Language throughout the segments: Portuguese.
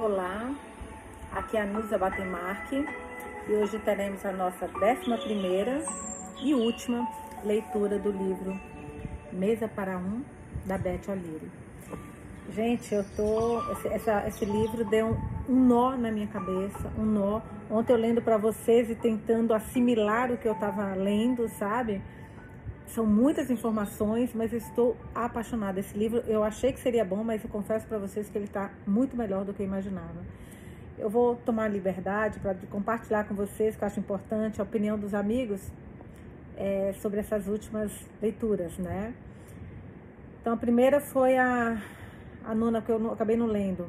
Olá, aqui é a Nusa Batemarque e hoje teremos a nossa décima primeira e última leitura do livro Mesa para Um, da Beth O'Leary. Gente, eu tô. Esse, essa, esse livro deu um, um, nó na minha cabeça, um nó. Ontem eu lendo para vocês e tentando assimilar o que eu estava lendo, sabe? São muitas informações, mas eu estou apaixonada. Esse livro eu achei que seria bom, mas eu confesso para vocês que ele está muito melhor do que eu imaginava. Eu vou tomar liberdade para compartilhar com vocês, que eu acho importante, a opinião dos amigos é, sobre essas últimas leituras, né? Então, a primeira foi a, a nona que eu não, acabei não lendo,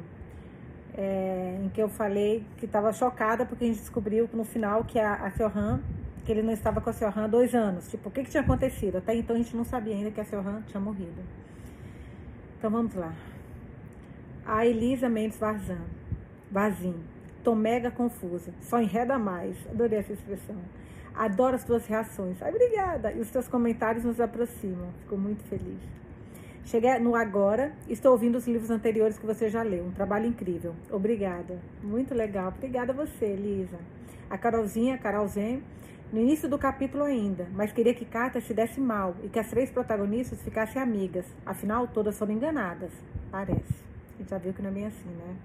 é, em que eu falei que estava chocada porque a gente descobriu no final que a, a Fioran que ele não estava com a Sr. Han há dois anos. Tipo, o que, que tinha acontecido? Até então a gente não sabia ainda que a Sr. Han tinha morrido. Então vamos lá. A Elisa Mendes Varzan. Vazim. Tô mega confusa. Só enreda mais. Adorei essa expressão. Adoro as tuas reações. Ai, obrigada. E os teus comentários nos aproximam. Fico muito feliz. Cheguei no agora, estou ouvindo os livros anteriores que você já leu. Um trabalho incrível. Obrigada. Muito legal. Obrigada a você, Elisa. A Carolzinha, Carolzinha no início do capítulo ainda, mas queria que Carter se desse mal e que as três protagonistas ficassem amigas. Afinal, todas foram enganadas. Parece. A gente já viu que não é bem assim, né?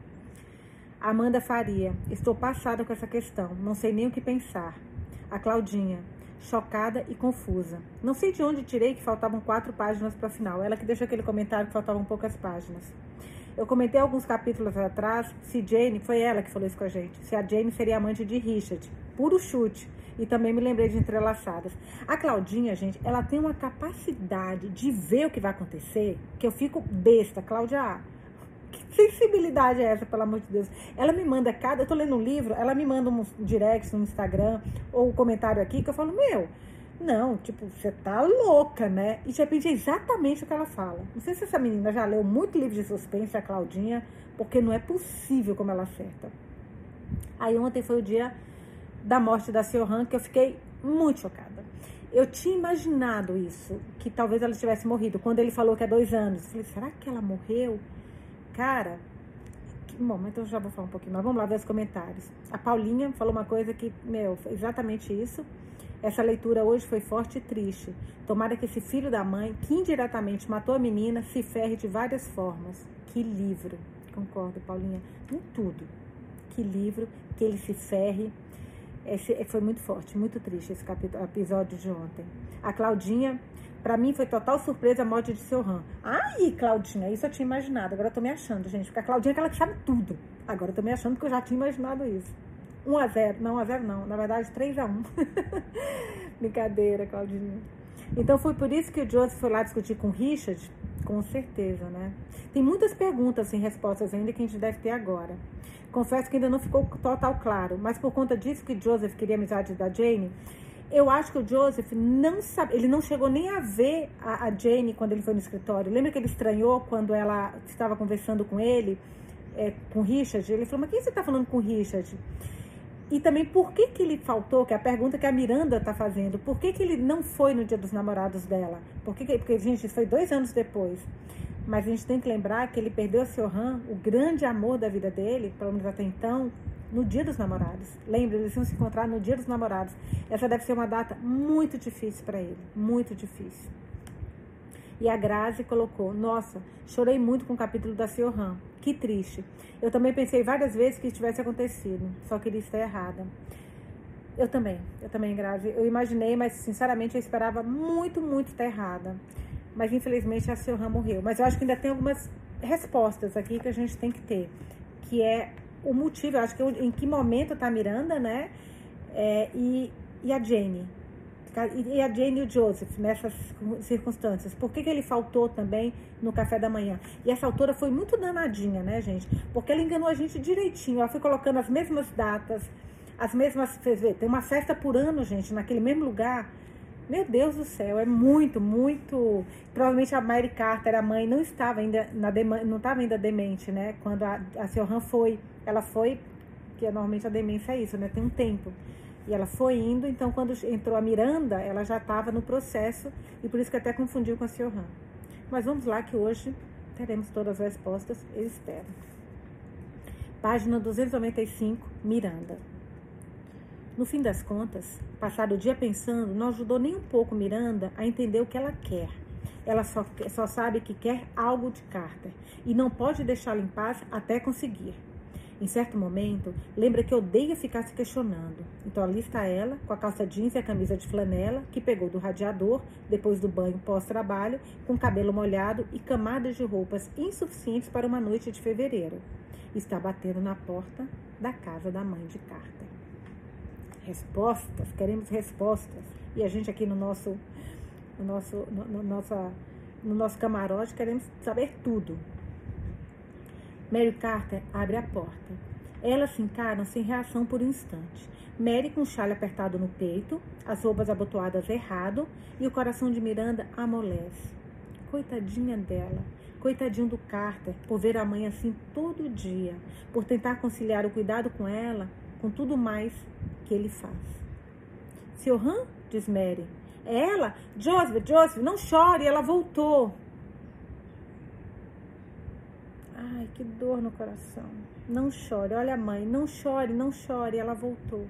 Amanda Faria. Estou passada com essa questão. Não sei nem o que pensar. A Claudinha. Chocada e confusa. Não sei de onde tirei que faltavam quatro páginas para o final. Ela que deixou aquele comentário que faltavam poucas páginas. Eu comentei alguns capítulos atrás se Jane, foi ela que falou isso com a gente, se a Jane seria amante de Richard. Puro chute. E também me lembrei de entrelaçadas. A Claudinha, gente, ela tem uma capacidade de ver o que vai acontecer que eu fico besta. Cláudia, que sensibilidade é essa, pelo amor de Deus? Ela me manda cada. Eu tô lendo um livro, ela me manda um direct no Instagram ou um comentário aqui que eu falo, meu. Não, tipo, você tá louca, né? E de repente é exatamente o que ela fala. Não sei se essa menina já leu muito livro de suspense, a Claudinha, porque não é possível como ela acerta. Aí ontem foi o dia da morte da Siohan que eu fiquei muito chocada. Eu tinha imaginado isso, que talvez ela tivesse morrido. Quando ele falou que há dois anos, eu falei, será que ela morreu? Cara, que, bom, então eu já vou falar um pouquinho, mas vamos lá ver os comentários. A Paulinha falou uma coisa que, meu, exatamente isso. Essa leitura hoje foi forte e triste. Tomara que esse filho da mãe, que indiretamente matou a menina, se ferre de várias formas. Que livro. Concordo, Paulinha. Com tudo. Que livro, que ele se ferre esse, foi muito forte, muito triste esse capítulo, episódio de ontem. A Claudinha, para mim foi total surpresa a morte de seu Ram. Ai, Claudinha, isso eu tinha imaginado. Agora eu tô me achando, gente. Porque a Claudinha é aquela que sabe tudo. Agora eu tô me achando porque eu já tinha imaginado isso. 1 a 0 Não, 1 a 0 não. Na verdade, 3 a 1 Brincadeira, Claudinha. Então foi por isso que o Joseph foi lá discutir com o Richard. Com certeza, né? Tem muitas perguntas sem respostas ainda que a gente deve ter agora. Confesso que ainda não ficou total claro, mas por conta disso que Joseph queria amizade da Jane, eu acho que o Joseph não sabe, ele não chegou nem a ver a, a Jane quando ele foi no escritório. Lembra que ele estranhou quando ela estava conversando com ele, é, com Richard? Ele falou, mas quem você está falando com Richard? E também por que, que ele faltou, que é a pergunta que a Miranda está fazendo, por que, que ele não foi no dia dos namorados dela? Por que, que porque, gente, foi dois anos depois. Mas a gente tem que lembrar que ele perdeu a Siohan, o grande amor da vida dele, pelo menos até então, no dia dos namorados. Lembra, eles iam se encontrar no dia dos namorados. Essa deve ser uma data muito difícil para ele, muito difícil. E a Grazi colocou: Nossa, chorei muito com o capítulo da Siohan. Que triste. Eu também pensei várias vezes que isso tivesse acontecido, só que ele está errada. Eu também, eu também, Grazi. Eu imaginei, mas sinceramente eu esperava muito, muito estar errada mas infelizmente a Silhan morreu. Mas eu acho que ainda tem algumas respostas aqui que a gente tem que ter, que é o motivo, eu acho que em que momento está a Miranda, né? É, e, e a Jane. E a Jane e o Joseph nessas circunstâncias. Por que, que ele faltou também no café da manhã? E essa autora foi muito danadinha, né, gente? Porque ela enganou a gente direitinho. Ela foi colocando as mesmas datas, as mesmas. Tem uma festa por ano, gente, naquele mesmo lugar. Meu Deus do céu, é muito, muito. Provavelmente a Mary Carter, a mãe, não estava ainda na não estava ainda demente, né? Quando a, a Siohan foi, ela foi, que normalmente a demência é isso, né? Tem um tempo. E ela foi indo, então quando entrou a Miranda, ela já estava no processo e por isso que até confundiu com a Siohan. Mas vamos lá que hoje teremos todas as respostas, eu espero. Página 295, Miranda. No fim das contas, passar o dia pensando não ajudou nem um pouco Miranda a entender o que ela quer. Ela só, só sabe que quer algo de Carter e não pode deixá-lo em paz até conseguir. Em certo momento, lembra que odeia ficar se questionando. Então ali está ela, com a calça jeans e a camisa de flanela, que pegou do radiador depois do banho pós-trabalho, com cabelo molhado e camadas de roupas insuficientes para uma noite de fevereiro está batendo na porta da casa da mãe de Carter. Respostas, queremos respostas. E a gente aqui no nosso, no nosso, no, no, nossa, no nosso camarote queremos saber tudo. Mary Carter abre a porta. Elas se encaram sem reação por um instante. Mary com o chale apertado no peito, as roupas abotoadas errado e o coração de Miranda amolece. Coitadinha dela. Coitadinho do Carter, por ver a mãe assim todo dia, por tentar conciliar o cuidado com ela com tudo mais que ele faz. Seu Han, diz Mary. É ela? Joseph, Joseph, não chore, ela voltou. Ai, que dor no coração. Não chore, olha a mãe, não chore, não chore, ela voltou.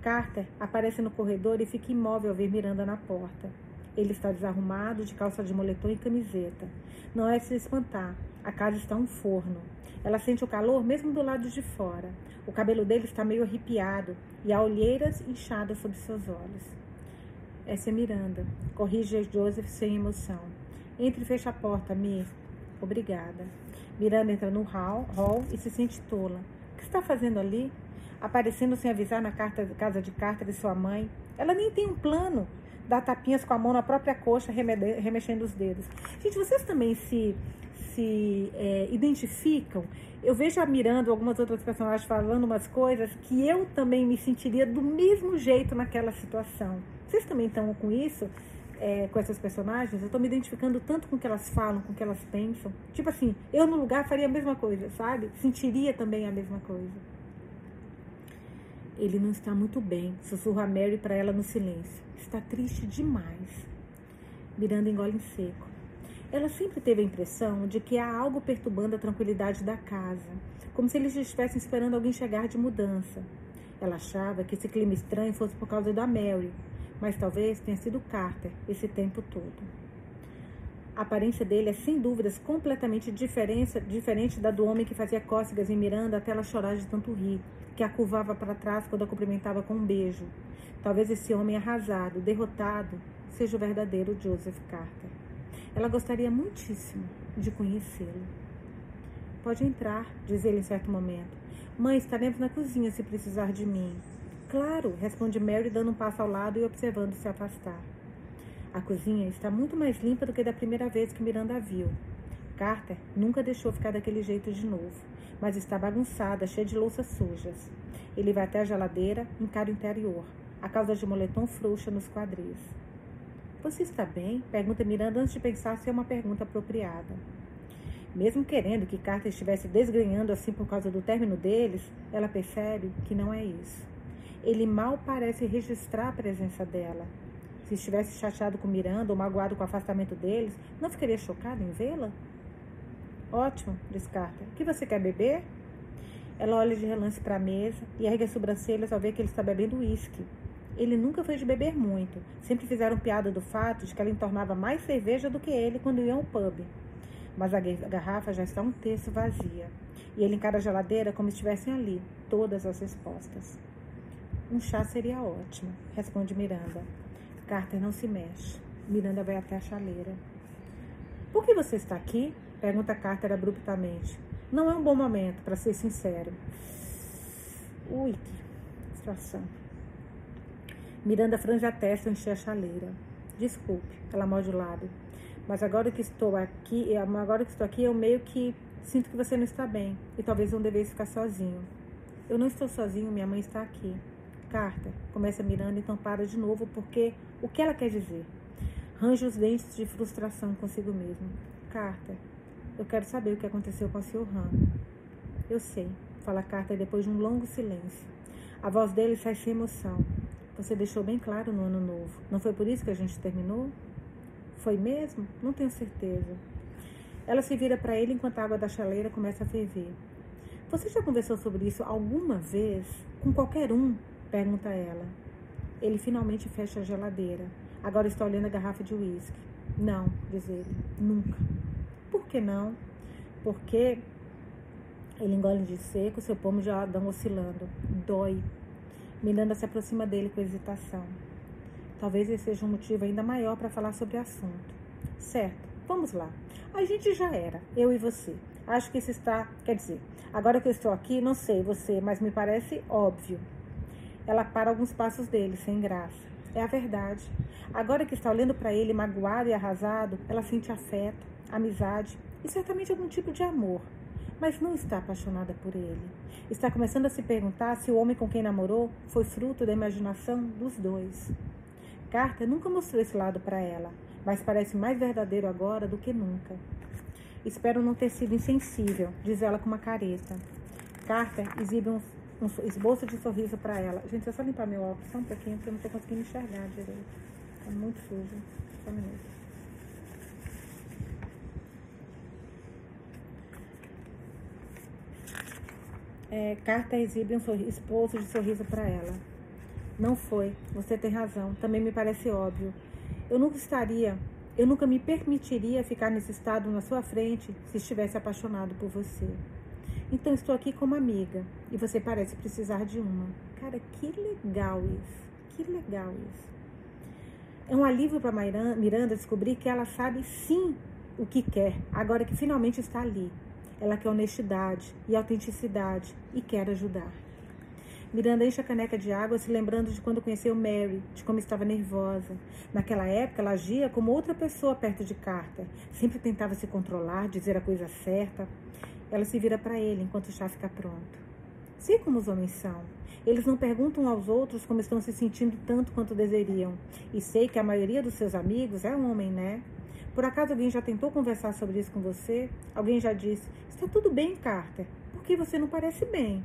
Carter aparece no corredor e fica imóvel ao ver Miranda na porta. Ele está desarrumado, de calça de moletom e camiseta. Não é se espantar. A casa está um forno. Ela sente o calor mesmo do lado de fora. O cabelo dele está meio arrepiado e há olheiras inchadas sob seus olhos. Essa é Miranda. Corrige Joseph sem emoção. Entre e fecha a porta, Mi. Obrigada. Miranda entra no hall, hall e se sente tola. O que está fazendo ali? Aparecendo sem avisar na carta, casa de carta de sua mãe. Ela nem tem um plano dar tapinhas com a mão na própria coxa, remexendo os dedos. Gente, vocês também se, se é, identificam? Eu vejo a Miranda, algumas outras personagens falando umas coisas que eu também me sentiria do mesmo jeito naquela situação. Vocês também estão com isso? É, com essas personagens, eu estou me identificando tanto com o que elas falam, com o que elas pensam. Tipo assim, eu no lugar faria a mesma coisa, sabe? Sentiria também a mesma coisa. Ele não está muito bem, sussurra Mary para ela no silêncio está triste demais. Miranda engole em seco. Ela sempre teve a impressão de que há algo perturbando a tranquilidade da casa, como se eles estivessem esperando alguém chegar de mudança. Ela achava que esse clima estranho fosse por causa da Mary, mas talvez tenha sido Carter esse tempo todo. A aparência dele é sem dúvidas completamente diferente da do homem que fazia cócegas em Miranda até ela chorar de tanto rir, que a curvava para trás quando a cumprimentava com um beijo, Talvez esse homem arrasado, derrotado, seja o verdadeiro Joseph Carter. Ela gostaria muitíssimo de conhecê-lo. Pode entrar, diz ele em certo momento. Mãe, estaremos na cozinha se precisar de mim. Claro, responde Mary, dando um passo ao lado e observando se afastar. A cozinha está muito mais limpa do que da primeira vez que Miranda a viu. Carter nunca deixou ficar daquele jeito de novo, mas está bagunçada, cheia de louças sujas. Ele vai até a geladeira, encara o interior a causa de moletom frouxa nos quadris. Você está bem? Pergunta Miranda antes de pensar se é uma pergunta apropriada. Mesmo querendo que Carter estivesse desgrenhando assim por causa do término deles, ela percebe que não é isso. Ele mal parece registrar a presença dela. Se estivesse chateado com Miranda ou magoado com o afastamento deles, não ficaria chocado em vê-la? Ótimo, diz Carter. O que você quer beber? Ela olha de relance para a mesa e ergue as sobrancelhas ao ver que ele está bebendo uísque. Ele nunca foi de beber muito. Sempre fizeram piada do fato de que ela entornava mais cerveja do que ele quando iam ao pub. Mas a garrafa já está um terço vazia. E ele encara a geladeira como se estivessem ali todas as respostas. Um chá seria ótimo, responde Miranda. Carter não se mexe. Miranda vai até a chaleira. Por que você está aqui? Pergunta Carter abruptamente. Não é um bom momento, para ser sincero. Ui, que situação. Miranda franze a testa e enche a chaleira. Desculpe, ela morde o lado. Mas agora que estou aqui, agora que estou aqui, eu meio que sinto que você não está bem e talvez não devesse ficar sozinho. Eu não estou sozinho, minha mãe está aqui. Carta, começa Miranda, então para de novo, porque o que ela quer dizer? Range os dentes de frustração consigo mesmo. Carta, eu quero saber o que aconteceu com o Sr. Han. Eu sei, fala Carta depois de um longo silêncio. A voz dele sai sem emoção. Você deixou bem claro no ano novo. Não foi por isso que a gente terminou? Foi mesmo? Não tenho certeza. Ela se vira para ele enquanto a água da chaleira começa a ferver. Você já conversou sobre isso alguma vez? Com qualquer um? Pergunta ela. Ele finalmente fecha a geladeira. Agora está olhando a garrafa de uísque. Não, diz ele, nunca. Por que não? Porque ele engole de seco, seu pomo já dá oscilando. Dói. Miranda se aproxima dele com hesitação. Talvez esse seja um motivo ainda maior para falar sobre o assunto. Certo, vamos lá. A gente já era, eu e você. Acho que isso está. Quer dizer, agora que eu estou aqui, não sei você, mas me parece óbvio. Ela para alguns passos dele, sem graça. É a verdade. Agora que está olhando para ele magoado e arrasado, ela sente afeto, amizade e certamente algum tipo de amor. Mas não está apaixonada por ele. Está começando a se perguntar se o homem com quem namorou foi fruto da imaginação dos dois. Carter nunca mostrou esse lado para ela, mas parece mais verdadeiro agora do que nunca. Espero não ter sido insensível, diz ela com uma careta. Carter exibe um um esboço de sorriso para ela. Gente, é só limpar meu óculos só um pouquinho, porque eu não estou conseguindo enxergar direito. Está muito sujo. Só um minuto. É, Carta exibe um sorriso, esboço de sorriso para ela. Não foi. Você tem razão. Também me parece óbvio. Eu nunca estaria, eu nunca me permitiria ficar nesse estado na sua frente se estivesse apaixonado por você. Então estou aqui como amiga e você parece precisar de uma. Cara, que legal isso. Que legal isso. É um alívio para Miranda descobrir que ela sabe sim o que quer, agora que finalmente está ali. Ela quer honestidade e autenticidade e quer ajudar. Miranda enche a caneca de água, se lembrando de quando conheceu Mary, de como estava nervosa. Naquela época, ela agia como outra pessoa perto de Carter. Sempre tentava se controlar, dizer a coisa certa. Ela se vira para ele enquanto o chá fica pronto. Sei como os homens são. Eles não perguntam aos outros como estão se sentindo tanto quanto desejariam. E sei que a maioria dos seus amigos é homem, né? Por acaso alguém já tentou conversar sobre isso com você? Alguém já disse: Está tudo bem, Carter. Por que você não parece bem?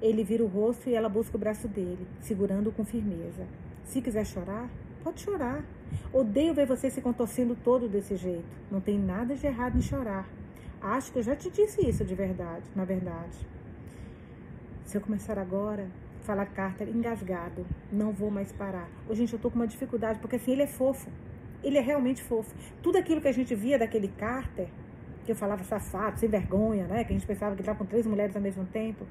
Ele vira o rosto e ela busca o braço dele, segurando-o com firmeza. Se quiser chorar, pode chorar. Odeio ver você se contorcendo todo desse jeito. Não tem nada de errado em chorar. Acho que eu já te disse isso de verdade, na verdade. Se eu começar agora, fala Carter engasgado, não vou mais parar. Ô, gente, eu tô com uma dificuldade, porque assim, ele é fofo. Ele é realmente fofo. Tudo aquilo que a gente via daquele Carter, que eu falava safado, sem vergonha, né? Que a gente pensava que estava com três mulheres ao mesmo tempo.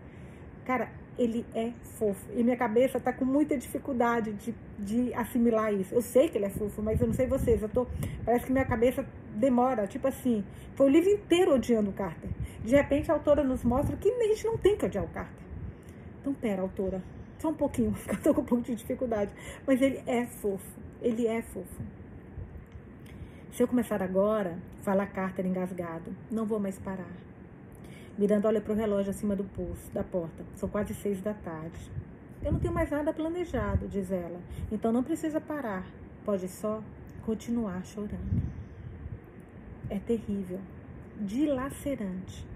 Cara, ele é fofo. E minha cabeça tá com muita dificuldade de, de assimilar isso. Eu sei que ele é fofo, mas eu não sei vocês. Eu tô. Parece que minha cabeça demora. Tipo assim, foi o livro inteiro odiando o Carter. De repente a autora nos mostra que a gente não tem que odiar o Carter. Então, pera, autora. Só um pouquinho, eu tô com um pouco de dificuldade. Mas ele é fofo. Ele é fofo. Se eu começar agora, fala Carter engasgado, não vou mais parar. Miranda olha para o relógio acima do pulso, da porta. São quase seis da tarde. Eu não tenho mais nada planejado, diz ela. Então não precisa parar. Pode só continuar chorando. É terrível, dilacerante.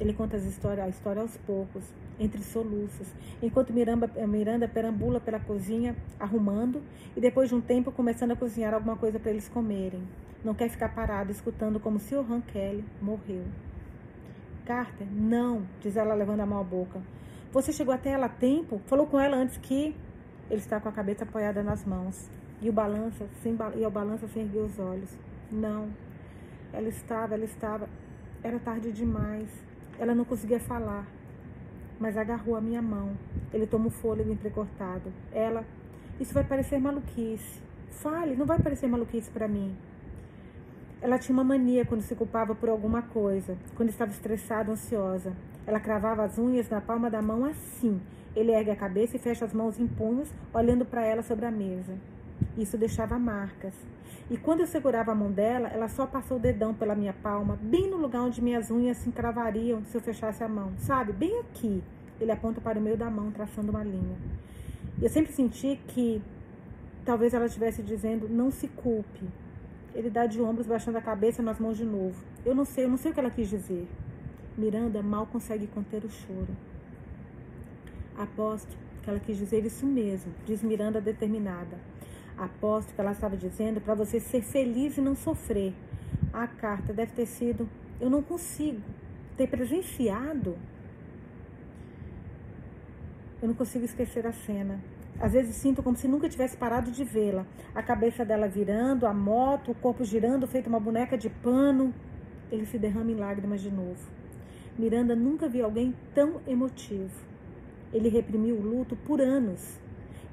Ele conta as histórias, a história aos poucos, entre soluços, enquanto Miranda, Miranda perambula pela cozinha, arrumando, e depois de um tempo começando a cozinhar alguma coisa para eles comerem. Não quer ficar parado escutando como se o Han Kelly morreu. Carter? Não, diz ela levando a mão à boca. Você chegou até ela a tempo? Falou com ela antes que. Ele está com a cabeça apoiada nas mãos. E o balança, sem, e o balança sem erguer os olhos. Não. Ela estava, ela estava. Era tarde demais. Ela não conseguia falar. Mas agarrou a minha mão. Ele toma o fôlego entrecortado. Ela. Isso vai parecer maluquice. Fale, não vai parecer maluquice para mim. Ela tinha uma mania quando se culpava por alguma coisa, quando estava estressada, ansiosa. Ela cravava as unhas na palma da mão assim. Ele ergue a cabeça e fecha as mãos em punhos, olhando para ela sobre a mesa. Isso deixava marcas. E quando eu segurava a mão dela, ela só passou o dedão pela minha palma, bem no lugar onde minhas unhas se encravariam se eu fechasse a mão. Sabe? Bem aqui. Ele aponta para o meio da mão, traçando uma linha. Eu sempre senti que talvez ela estivesse dizendo: não se culpe, ele dá de ombros, baixando a cabeça nas mãos de novo. Eu não sei, eu não sei o que ela quis dizer. Miranda mal consegue conter o choro. Aposto que ela quis dizer isso mesmo, diz Miranda determinada. Aposto que ela estava dizendo para você ser feliz e não sofrer. A carta deve ter sido: Eu não consigo ter presenciado Eu não consigo esquecer a cena. Às vezes sinto como se nunca tivesse parado de vê-la. A cabeça dela virando, a moto, o corpo girando, feito uma boneca de pano. Ele se derrama em lágrimas de novo. Miranda nunca viu alguém tão emotivo. Ele reprimiu o luto por anos.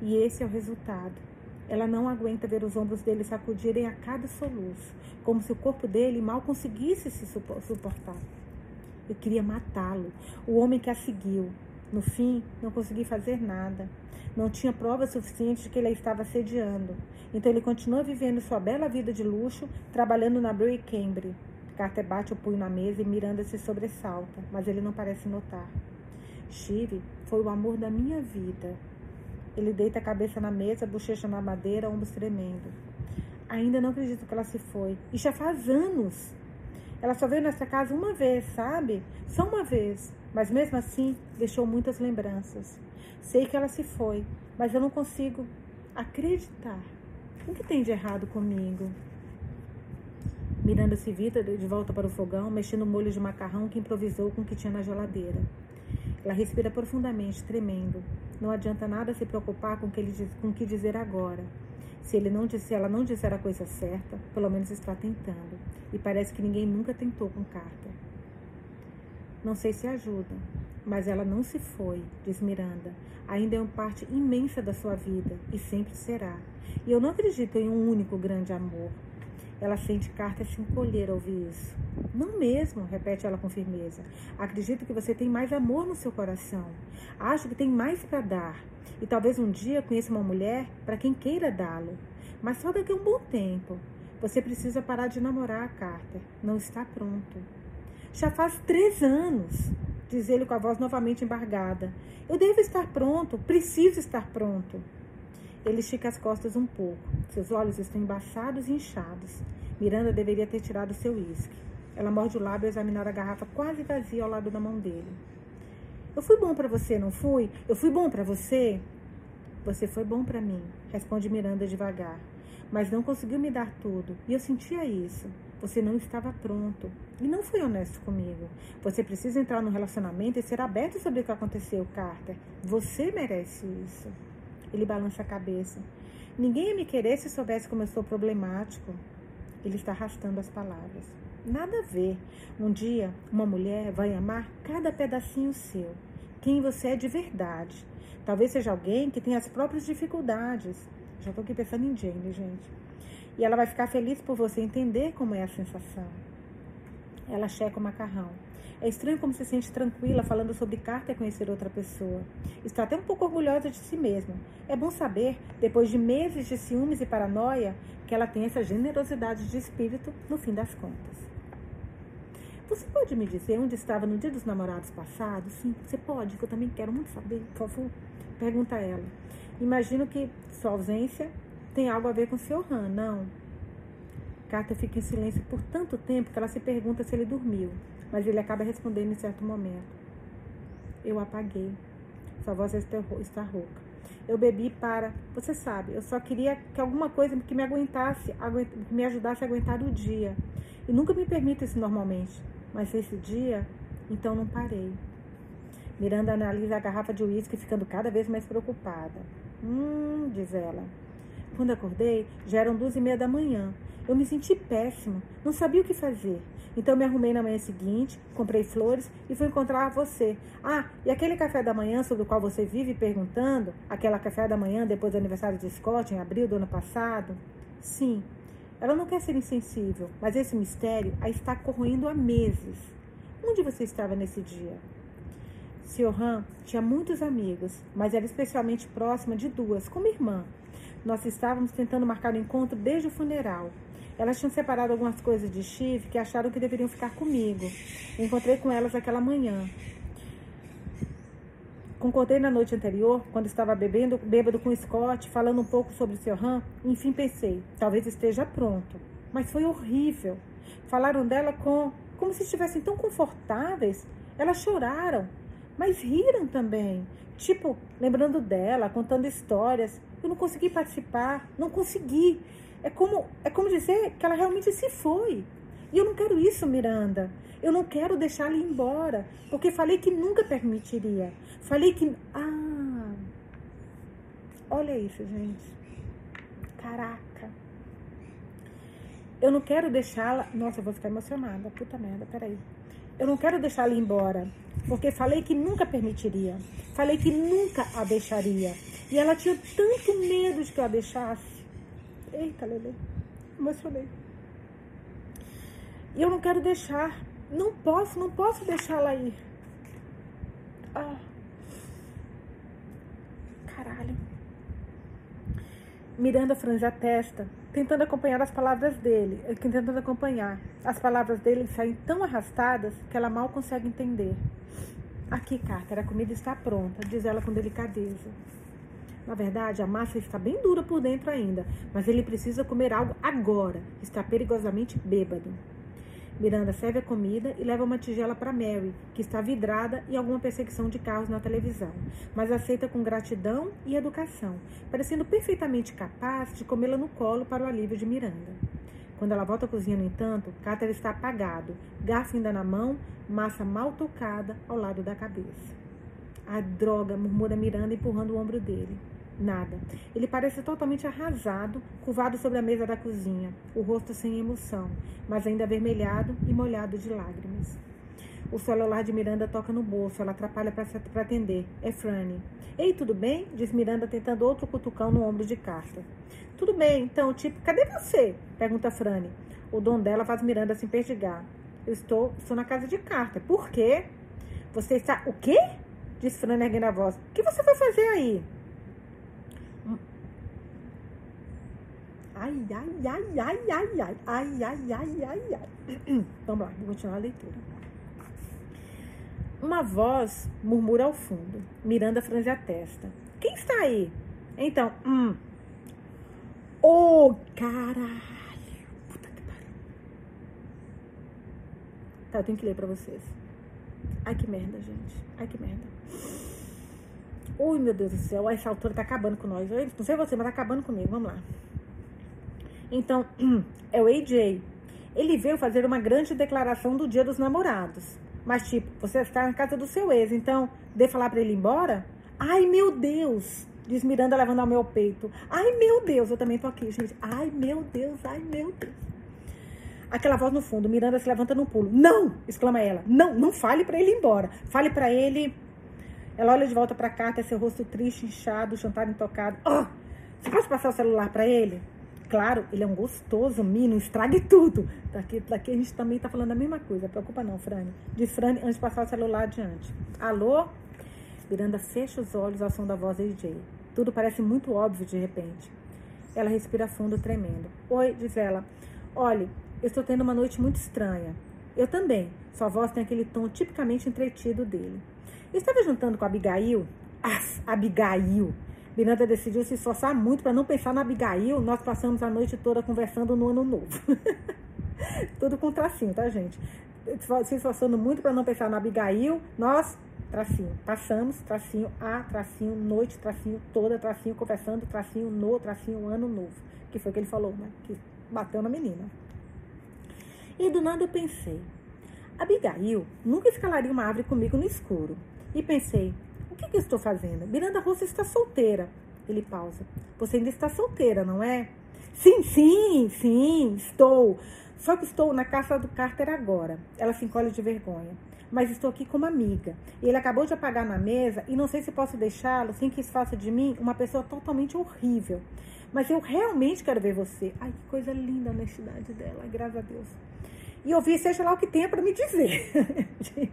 E esse é o resultado. Ela não aguenta ver os ombros dele sacudirem a cada soluço, como se o corpo dele mal conseguisse se suportar. Eu queria matá-lo, o homem que a seguiu. No fim, não consegui fazer nada. Não tinha provas suficientes de que ele a estava assediando. Então ele continua vivendo sua bela vida de luxo, trabalhando na Bury Cambre. Carter bate o punho na mesa e Miranda se sobressalta, mas ele não parece notar. Steve foi o amor da minha vida. Ele deita a cabeça na mesa, bochecha na madeira, ombros tremendo. Ainda não acredito que ela se foi. E já faz anos. Ela só veio nessa casa uma vez, sabe? Só uma vez. Mas mesmo assim, deixou muitas lembranças. Sei que ela se foi, mas eu não consigo acreditar. O que tem de errado comigo? Miranda se vira de volta para o fogão, mexendo o molho de macarrão que improvisou com o que tinha na geladeira. Ela respira profundamente, tremendo. Não adianta nada se preocupar com o que, ele, com que dizer agora. Se, ele não, se ela não disser a coisa certa, pelo menos está tentando. E parece que ninguém nunca tentou com carta. Não sei se ajuda, mas ela não se foi, diz Miranda. Ainda é uma parte imensa da sua vida e sempre será. E eu não acredito em um único grande amor. Ela sente Carter se encolher ao ouvir isso. Não mesmo, repete ela com firmeza. Acredito que você tem mais amor no seu coração. Acho que tem mais para dar. E talvez um dia conheça uma mulher para quem queira dá-lo. Mas só daqui a um bom tempo. Você precisa parar de namorar, Carter. Não está pronto. Já faz três anos, diz ele com a voz novamente embargada. Eu devo estar pronto, preciso estar pronto. Ele estica as costas um pouco. Seus olhos estão embaçados e inchados. Miranda deveria ter tirado seu uísque. Ela morde o lábio e examinar a garrafa quase vazia ao lado da mão dele. Eu fui bom para você, não fui? Eu fui bom para você? Você foi bom para mim, responde Miranda devagar. Mas não conseguiu me dar tudo, e eu sentia isso. Você não estava pronto e não foi honesto comigo. Você precisa entrar no relacionamento e ser aberto sobre o que aconteceu, Carter. Você merece isso. Ele balança a cabeça. Ninguém ia me querer se soubesse como eu sou problemático. Ele está arrastando as palavras. Nada a ver. Um dia, uma mulher vai amar cada pedacinho seu. Quem você é de verdade. Talvez seja alguém que tem as próprias dificuldades. Já estou aqui pensando em Jane, gente. E ela vai ficar feliz por você entender como é a sensação. Ela checa o macarrão. É estranho como se sente tranquila falando sobre carta e conhecer outra pessoa. Está até um pouco orgulhosa de si mesma. É bom saber, depois de meses de ciúmes e paranoia, que ela tem essa generosidade de espírito no fim das contas. Você pode me dizer onde estava no dia dos namorados passados? Sim, você pode, que eu também quero muito saber, por favor. Pergunta ela. Imagino que sua ausência tem algo a ver com o Sr. Han, não? Carta fica em silêncio por tanto tempo que ela se pergunta se ele dormiu, mas ele acaba respondendo em certo momento. Eu apaguei. Sua voz está rouca. Eu bebi para. Você sabe, eu só queria que alguma coisa que me aguentasse, que me ajudasse a aguentar o dia. E nunca me permito isso normalmente. Mas esse dia, então não parei. Miranda analisa a garrafa de uísque, ficando cada vez mais preocupada. Hum, diz ela. Quando acordei, já eram duas e meia da manhã. Eu me senti péssimo, não sabia o que fazer. Então me arrumei na manhã seguinte, comprei flores e fui encontrar você. Ah, e aquele café da manhã sobre o qual você vive perguntando, aquela café da manhã depois do aniversário de Scott, em abril do ano passado? Sim, ela não quer ser insensível, mas esse mistério a está corroendo há meses. Onde você estava nesse dia? Siohan tinha muitos amigos, mas era especialmente próxima de duas, como irmã. Nós estávamos tentando marcar o encontro desde o funeral. Elas tinham separado algumas coisas de Steve que acharam que deveriam ficar comigo. Encontrei com elas aquela manhã. Concordei na noite anterior, quando estava bebendo, bêbado com Scott, falando um pouco sobre o seu Han. Enfim, pensei, talvez esteja pronto. Mas foi horrível. Falaram dela com, como se estivessem tão confortáveis. Elas choraram, mas riram também. Tipo, lembrando dela, contando histórias. Eu não consegui participar, não consegui. É como, é como dizer que ela realmente se foi. E eu não quero isso, Miranda. Eu não quero deixá-la ir embora, porque falei que nunca permitiria. Falei que. Ah, Olha isso, gente. Caraca. Eu não quero deixá-la. Nossa, eu vou ficar emocionada. Puta merda, peraí. Eu não quero deixá-la embora. Porque falei que nunca permitiria. Falei que nunca a deixaria. E ela tinha tanto medo de que eu a deixasse. Eita, Lele. Emocionei. E eu não quero deixar. Não posso, não posso deixá-la ir. Ah. Caralho. Miranda franze a testa, tentando acompanhar as palavras dele, eh, tentando acompanhar. As palavras dele saem tão arrastadas que ela mal consegue entender. Aqui, Carter, a comida está pronta, diz ela com delicadeza. Na verdade, a massa está bem dura por dentro ainda, mas ele precisa comer algo agora. Está perigosamente bêbado. Miranda serve a comida e leva uma tigela para Mary, que está vidrada em alguma perseguição de carros na televisão, mas aceita com gratidão e educação, parecendo perfeitamente capaz de comê-la no colo para o alívio de Miranda. Quando ela volta à cozinha, no entanto, Cáter está apagado, garfo ainda na mão, massa mal tocada ao lado da cabeça. A droga, murmura Miranda, empurrando o ombro dele. Nada. Ele parece totalmente arrasado, curvado sobre a mesa da cozinha, o rosto sem emoção, mas ainda avermelhado e molhado de lágrimas. O celular de Miranda toca no bolso, ela atrapalha para atender. É Franny. Ei, tudo bem? Diz Miranda, tentando outro cutucão no ombro de Carter. Tudo bem, então, tipo, cadê você? Pergunta Franny. O dono dela faz Miranda se perdigar. Eu estou, estou na casa de Carter. Por quê? Você está. O quê? Diz Franny erguendo a voz. O que você vai fazer aí? Ai, ai, ai, ai, ai, ai, ai, ai, ai, ai, ai. Vamos lá, vou continuar a leitura. Uma voz murmura ao fundo. Miranda franze a testa. Quem está aí? Então, hum. Ô, oh, caralho. Puta que pariu. Tá, eu tenho que ler pra vocês. Ai, que merda, gente. Ai, que merda. Ui, meu Deus do céu. Essa altura tá acabando com nós. Eu não sei você, mas tá acabando comigo. Vamos lá. Então, é o AJ. Ele veio fazer uma grande declaração do dia dos namorados. Mas, tipo, você está na casa do seu ex, então, de falar para ele ir embora? Ai, meu Deus! Diz Miranda levando ao meu peito. Ai, meu Deus! Eu também tô aqui, gente. Ai, meu Deus! Ai, meu Deus! Aquela voz no fundo, Miranda se levanta no pulo. Não! exclama ela. Não, não fale para ele ir embora. Fale para ele. Ela olha de volta para cá, tem seu rosto triste, inchado, jantar intocado. Oh, você pode passar o celular para ele? Claro, ele é um gostoso mino, estrague tudo. Daqui, daqui a gente também está falando a mesma coisa. Preocupa não, Frane. Diz Frane antes de passar o celular adiante. Alô? Miranda fecha os olhos ao som da voz de AJ. Tudo parece muito óbvio de repente. Ela respira fundo, tremendo. Oi, diz ela. Olhe, estou tendo uma noite muito estranha. Eu também. Sua voz tem aquele tom tipicamente entretido dele. Eu estava juntando com Abigail. Ah, Abigail! Miranda decidiu se esforçar muito para não pensar na Abigail. Nós passamos a noite toda conversando no ano novo. Tudo com tracinho, tá, gente? Se esforçando muito para não pensar na Abigail, nós, tracinho, passamos, tracinho, a, tracinho, noite, tracinho, toda, tracinho, conversando, tracinho, no, tracinho, ano novo. Que foi o que ele falou, né? Que bateu na menina. E do nada eu pensei, Abigail nunca escalaria uma árvore comigo no escuro. E pensei, que, que eu estou fazendo? Miranda Russa está solteira. Ele pausa. Você ainda está solteira, não é? Sim, sim, sim, estou. Só que estou na casa do Carter agora. Ela se encolhe de vergonha. Mas estou aqui como amiga. Ele acabou de apagar na mesa e não sei se posso deixá-lo sem que isso faça de mim uma pessoa totalmente horrível. Mas eu realmente quero ver você. Ai, que coisa linda a honestidade dela, graças a Deus. E ouvir, seja lá o que tenha para me dizer.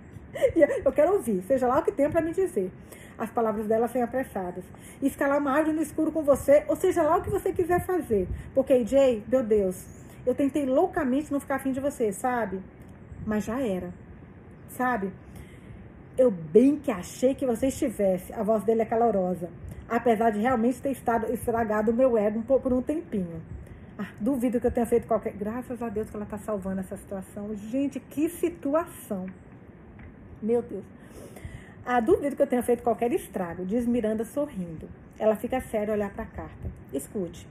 eu quero ouvir, seja lá o que tenha para me dizer. As palavras dela são apressadas. Escalar uma árvore no escuro com você, ou seja lá o que você quiser fazer. Porque, Jay, meu Deus, eu tentei loucamente não ficar afim de você, sabe? Mas já era. Sabe? Eu bem que achei que você estivesse. A voz dele é calorosa. Apesar de realmente ter estado estragado o meu ego por um tempinho. Ah, duvido que eu tenha feito qualquer. Graças a Deus que ela está salvando essa situação. Gente, que situação. Meu Deus. Ah, duvido que eu tenha feito qualquer estrago, diz Miranda sorrindo. Ela fica séria olhar para a carta. Escute.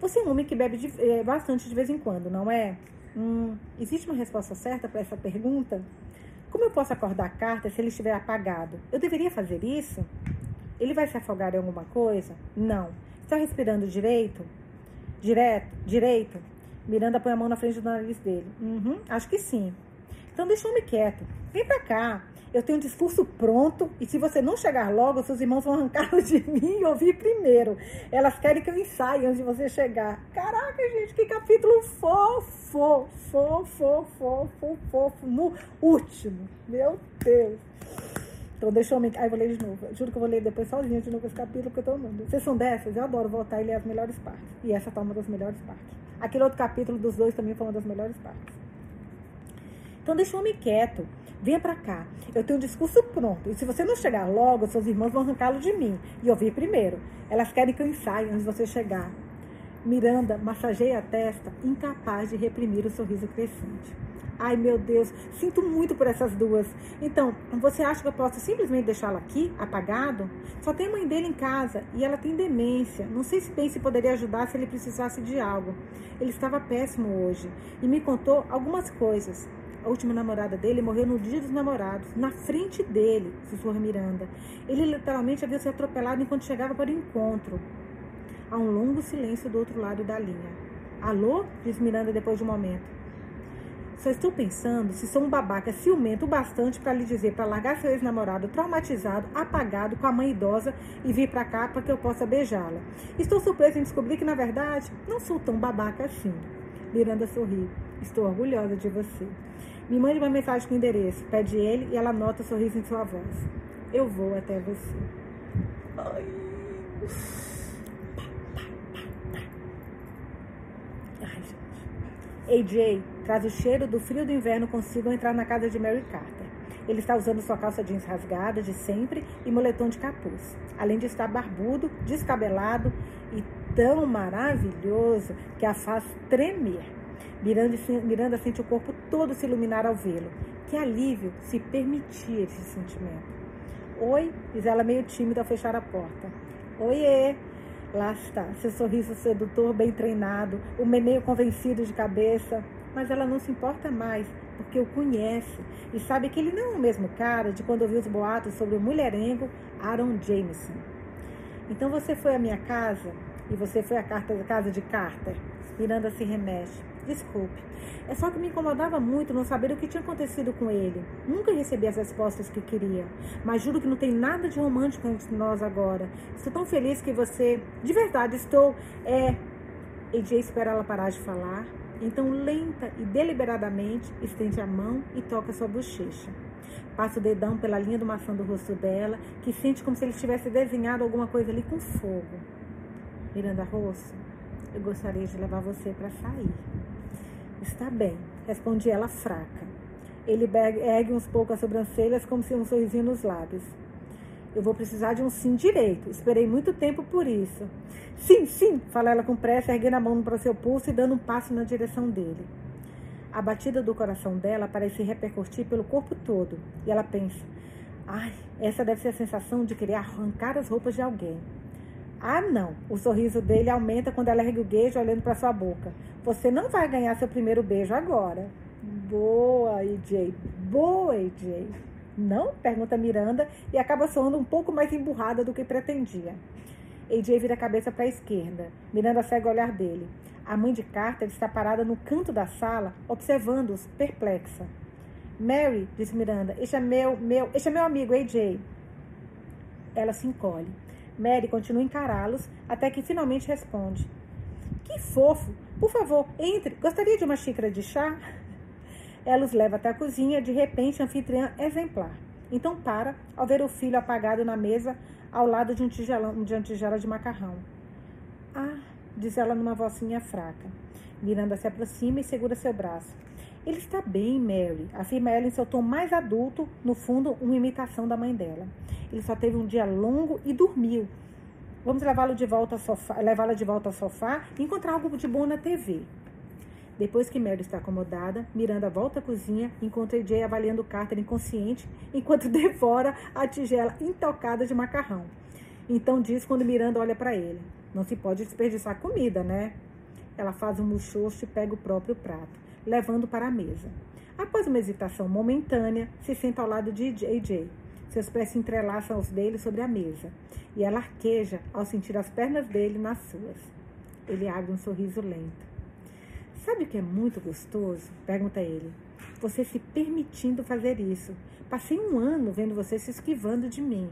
Você é um homem que bebe de, é, bastante de vez em quando, não é? Hum, existe uma resposta certa para essa pergunta? Como eu posso acordar a carta se ele estiver apagado? Eu deveria fazer isso? Ele vai se afogar em alguma coisa? Não. Está respirando direito? Direto? Direito? Miranda põe a mão na frente do nariz dele. Uhum, acho que sim. Então deixa o homem quieto. Vem pra cá. Eu tenho um discurso pronto e se você não chegar logo, seus irmãos vão arrancá-lo de mim e ouvir primeiro. Elas querem que eu ensaie antes de você chegar. Caraca, gente, que capítulo fofo, fofo, fofo, fofo, no último. Meu Deus. Então deixa eu me. Ai, vou ler de novo. Juro que eu vou ler depois sozinha de novo esse capítulo, porque eu tô amando. Vocês são dessas? Eu adoro voltar e ler as melhores partes. E essa tá uma das melhores partes. Aquele outro capítulo dos dois também foi uma das melhores partes. Então deixa o homem quieto. Venha para cá. Eu tenho um discurso pronto. E se você não chegar logo, seus irmãos vão arrancá-lo de mim. E ouvir primeiro. Elas querem que eu ensaie antes de você chegar. Miranda massageia a testa, incapaz de reprimir o sorriso crescente. Ai, meu Deus, sinto muito por essas duas. Então, você acha que eu posso simplesmente deixá-lo aqui, apagado? Só tem a mãe dele em casa e ela tem demência. Não sei se bem se poderia ajudar se ele precisasse de algo. Ele estava péssimo hoje e me contou algumas coisas. A última namorada dele morreu no dia dos namorados, na frente dele, sussurra Miranda. Ele literalmente havia se atropelado enquanto chegava para o encontro. Há um longo silêncio do outro lado da linha. Alô? diz Miranda depois de um momento. Só estou pensando se sou um babaca ciumento o bastante para lhe dizer para largar seu ex-namorado traumatizado, apagado, com a mãe idosa e vir para cá para que eu possa beijá-la. Estou surpresa em descobrir que, na verdade, não sou tão babaca assim. Miranda sorri. Estou orgulhosa de você. Me mande uma mensagem com endereço. Pede ele e ela nota o sorriso em sua voz. Eu vou até você. Ai. AJ traz o cheiro do frio do inverno consigo ao entrar na casa de Mary Carter. Ele está usando sua calça jeans rasgada de sempre e moletom de capuz. Além de estar barbudo, descabelado e tão maravilhoso que a faz tremer. Miranda, Miranda sente o corpo todo se iluminar ao vê-lo. Que alívio se permitir esse sentimento. Oi, diz ela meio tímida ao fechar a porta. Oiê, Lá está, seu sorriso sedutor bem treinado, o meneio convencido de cabeça. Mas ela não se importa mais, porque o conhece e sabe que ele não é o mesmo cara de quando ouviu os boatos sobre o mulherengo Aaron Jameson. Então você foi à minha casa e você foi à casa de Carter. Miranda se remexe. Desculpe. É só que me incomodava muito não saber o que tinha acontecido com ele. Nunca recebi as respostas que queria. Mas juro que não tem nada de romântico entre nós agora. Estou tão feliz que você. De verdade, estou. É. AJ espera ela parar de falar. Então, lenta e deliberadamente, estende a mão e toca sua bochecha. Passa o dedão pela linha do maçã do rosto dela, que sente como se ele tivesse desenhado alguma coisa ali com fogo. Miranda Rosso, eu gostaria de levar você para sair. Está bem, responde ela fraca. Ele ergue uns pouco as sobrancelhas, como se um sorrisinho nos lábios. Eu vou precisar de um sim direito. Esperei muito tempo por isso. Sim, sim, fala ela com pressa, erguendo a mão para seu pulso e dando um passo na direção dele. A batida do coração dela parece repercutir pelo corpo todo. E ela pensa: ai, essa deve ser a sensação de querer arrancar as roupas de alguém. Ah, não. O sorriso dele aumenta quando ela ergue o beijo olhando para sua boca. Você não vai ganhar seu primeiro beijo agora. Boa, EJ. Boa, EJ. Não? Pergunta Miranda e acaba soando um pouco mais emburrada do que pretendia. AJ vira a cabeça para a esquerda. Miranda segue o olhar dele. A mãe de Carter está parada no canto da sala, observando-os, perplexa. Mary, disse Miranda, este é meu, meu, este é meu amigo, AJ. Ela se encolhe. Mary continua a encará-los até que finalmente responde: Que fofo! Por favor, entre. Gostaria de uma xícara de chá? Ela os leva até a cozinha, de repente, a anfitriã exemplar. Então para ao ver o filho apagado na mesa ao lado de um tigelão, de uma tigela de macarrão. Ah, diz ela numa vozinha fraca. Miranda se aproxima e segura seu braço. Ele está bem, Mary, afirma ela em seu tom mais adulto, no fundo, uma imitação da mãe dela. Ele só teve um dia longo e dormiu. Vamos levá-lo de volta ao sofá, levá-la de volta ao sofá e encontrar algo de bom na TV. Depois que Mary está acomodada, Miranda volta à cozinha e encontra Jay avaliando Carter inconsciente enquanto devora a tigela intocada de macarrão. Então diz quando Miranda olha para ele: Não se pode desperdiçar comida, né? Ela faz um muxoxo e pega o próprio prato, levando para a mesa. Após uma hesitação momentânea, se senta ao lado de AJ. Seus pés se entrelaçam aos dele sobre a mesa. E ela arqueja ao sentir as pernas dele nas suas. Ele abre um sorriso lento. Sabe o que é muito gostoso? Pergunta ele. Você se permitindo fazer isso. Passei um ano vendo você se esquivando de mim.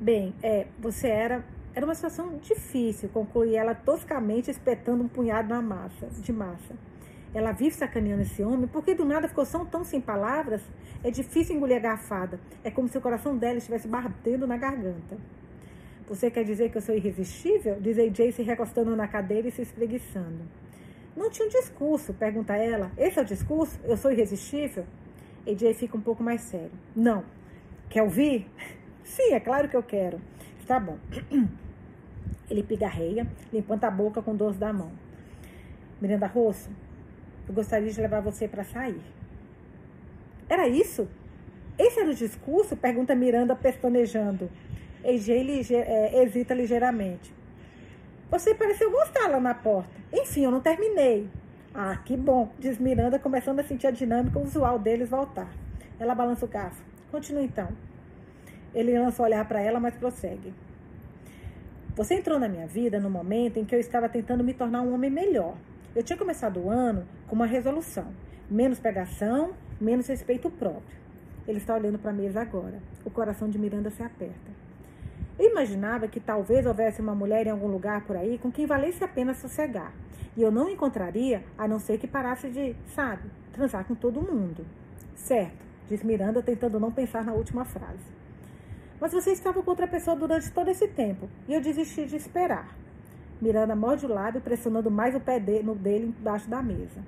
Bem, é, você era. Era uma situação difícil, conclui ela toscamente, espetando um punhado na massa, de massa. Ela vive sacaneando esse homem porque do nada ficou tão, tão sem palavras. É difícil engolir a garfada. É como se o coração dela estivesse batendo na garganta. Você quer dizer que eu sou irresistível? Diz AJ se recostando na cadeira e se espreguiçando. Não tinha um discurso, pergunta ela. Esse é o discurso? Eu sou irresistível? AJ fica um pouco mais sério. Não. Quer ouvir? Sim, é claro que eu quero. Está bom. Ele pigarreia, limpando a boca com o da mão. Miranda Rosso, eu gostaria de levar você para sair. Era isso? Esse era o discurso? Pergunta Miranda pestanejando. AJ lige é, hesita ligeiramente. Você pareceu gostar lá na porta. Enfim, eu não terminei. Ah, que bom, diz Miranda, começando a sentir a dinâmica usual deles voltar. Ela balança o garfo. Continua então. Ele lança o olhar para ela, mas prossegue. Você entrou na minha vida no momento em que eu estava tentando me tornar um homem melhor. Eu tinha começado o ano com uma resolução: menos pegação, menos respeito próprio. Ele está olhando para a mesa agora. O coração de Miranda se aperta. Eu imaginava que talvez houvesse uma mulher em algum lugar por aí com quem valesse a pena sossegar. E eu não encontraria a não ser que parasse de, sabe, transar com todo mundo. Certo, diz Miranda, tentando não pensar na última frase. Mas você estava com outra pessoa durante todo esse tempo e eu desisti de esperar. Miranda morde o lábio, pressionando mais o pé no dele embaixo da mesa.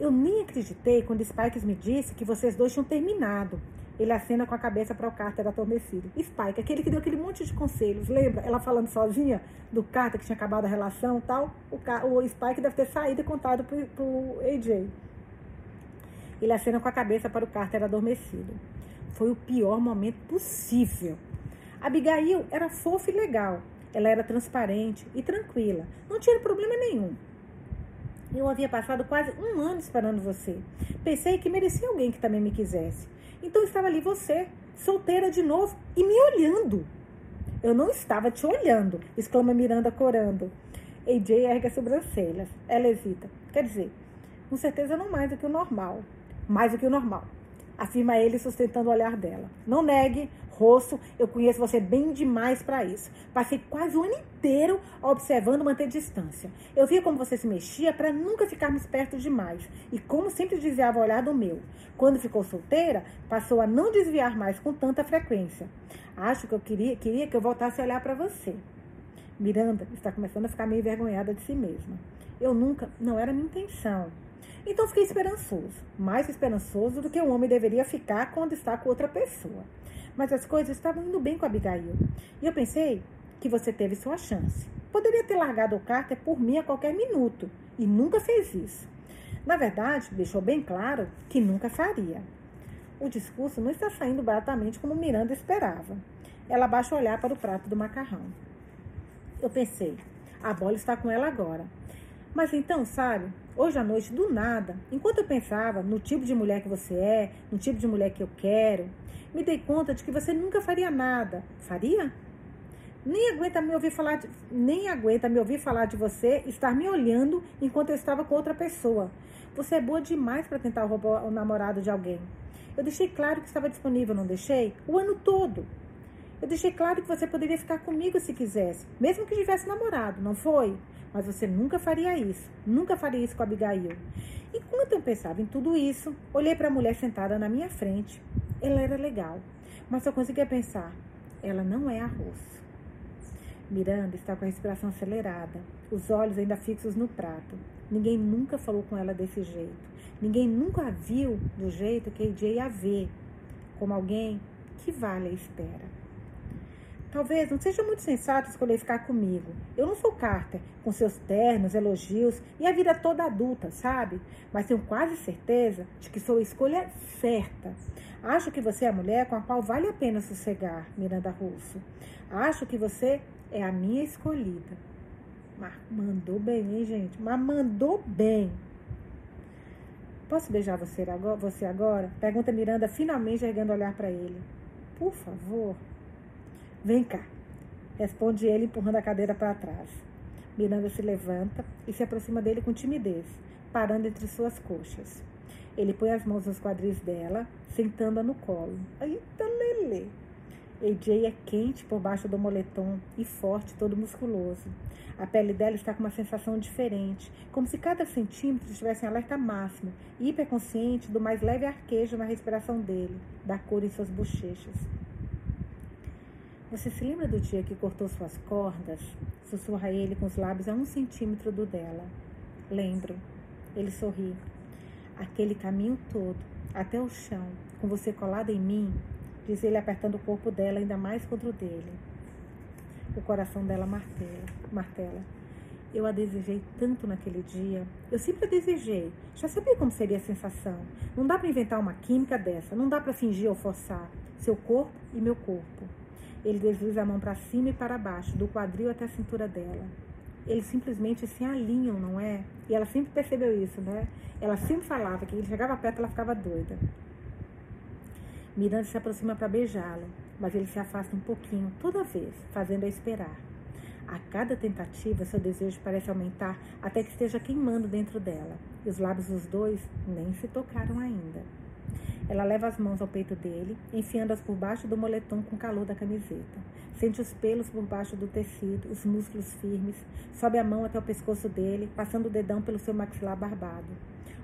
Eu nem acreditei quando Spikes me disse que vocês dois tinham terminado. Ele acena com a cabeça para o Carter adormecido. Spike, aquele que deu aquele monte de conselhos, lembra? Ela falando sozinha do Carter que tinha acabado a relação tal. O, o Spike deve ter saído e contado pro, pro AJ. Ele acena com a cabeça para o Carter adormecido. Foi o pior momento possível. Abigail era fofa e legal. Ela era transparente e tranquila. Não tinha problema nenhum. Eu havia passado quase um ano esperando você. Pensei que merecia alguém que também me quisesse. Então estava ali você, solteira de novo e me olhando. Eu não estava te olhando, exclama Miranda corando. AJ ergue as sobrancelhas. Ela hesita. Quer dizer, com certeza não mais do que o normal. Mais do que o normal afirma ele sustentando o olhar dela. Não negue, rosto, eu conheço você bem demais para isso. Passei quase o ano inteiro observando manter distância. Eu via como você se mexia para nunca ficarmos perto demais e como sempre desviava o olhar do meu. Quando ficou solteira, passou a não desviar mais com tanta frequência. Acho que eu queria, queria que eu voltasse a olhar para você. Miranda está começando a ficar meio envergonhada de si mesma. Eu nunca, não era minha intenção. Então fiquei esperançoso, mais esperançoso do que um homem deveria ficar quando está com outra pessoa. Mas as coisas estavam indo bem com Abigail. E eu pensei que você teve sua chance. Poderia ter largado o Carter por mim a qualquer minuto e nunca fez isso. Na verdade, deixou bem claro que nunca faria. O discurso não está saindo baratamente como Miranda esperava. Ela baixa o olhar para o prato do macarrão. Eu pensei, a bola está com ela agora. Mas então, sabe, hoje à noite, do nada, enquanto eu pensava no tipo de mulher que você é, no tipo de mulher que eu quero, me dei conta de que você nunca faria nada. Faria? Nem aguenta me ouvir falar de, nem aguenta me ouvir falar de você estar me olhando enquanto eu estava com outra pessoa. Você é boa demais para tentar roubar o namorado de alguém. Eu deixei claro que estava disponível, não deixei? O ano todo. Eu deixei claro que você poderia ficar comigo se quisesse, mesmo que tivesse namorado, não foi? Mas você nunca faria isso. Nunca faria isso com a Abigail. Enquanto eu pensava em tudo isso, olhei para a mulher sentada na minha frente. Ela era legal, mas só conseguia pensar: ela não é arroz. Miranda está com a respiração acelerada, os olhos ainda fixos no prato. Ninguém nunca falou com ela desse jeito. Ninguém nunca a viu do jeito que AJ a vê, como alguém que vale a espera. Talvez não seja muito sensato escolher ficar comigo. Eu não sou Carter, com seus ternos, elogios e a vida toda adulta, sabe? Mas tenho quase certeza de que sou a escolha certa. Acho que você é a mulher com a qual vale a pena sossegar, Miranda Russo. Acho que você é a minha escolhida. Mas mandou bem, hein, gente? Mas mandou bem. Posso beijar você agora? Você agora? Pergunta Miranda, finalmente erguendo olhar para ele. Por favor. Vem cá. Responde ele, empurrando a cadeira para trás. Miranda se levanta e se aproxima dele com timidez, parando entre suas coxas. Ele põe as mãos nos quadris dela, sentando-a no colo. Eita, Lelê! AJ é quente por baixo do moletom e forte, todo musculoso. A pele dela está com uma sensação diferente, como se cada centímetro estivesse em alerta máximo, hiperconsciente do mais leve arquejo na respiração dele, da cor em suas bochechas. Você se lembra do dia que cortou suas cordas? Sussurra ele com os lábios a um centímetro do dela. Lembro. Ele sorri. Aquele caminho todo, até o chão, com você colada em mim, diz ele apertando o corpo dela ainda mais contra o dele. O coração dela martela, martela. Eu a desejei tanto naquele dia. Eu sempre a desejei. Já sabia como seria a sensação. Não dá para inventar uma química dessa. Não dá para fingir ou forçar. Seu corpo e meu corpo. Ele desliza a mão para cima e para baixo, do quadril até a cintura dela. Eles simplesmente se alinham, não é? E ela sempre percebeu isso, né? Ela sempre falava que ele chegava perto, ela ficava doida. Miranda se aproxima para beijá-lo, mas ele se afasta um pouquinho, toda vez, fazendo-a esperar. A cada tentativa, seu desejo parece aumentar até que esteja queimando dentro dela. E os lábios dos dois nem se tocaram ainda. Ela leva as mãos ao peito dele, enfiando-as por baixo do moletom com calor da camiseta. Sente os pelos por baixo do tecido, os músculos firmes. Sobe a mão até o pescoço dele, passando o dedão pelo seu maxilar barbado.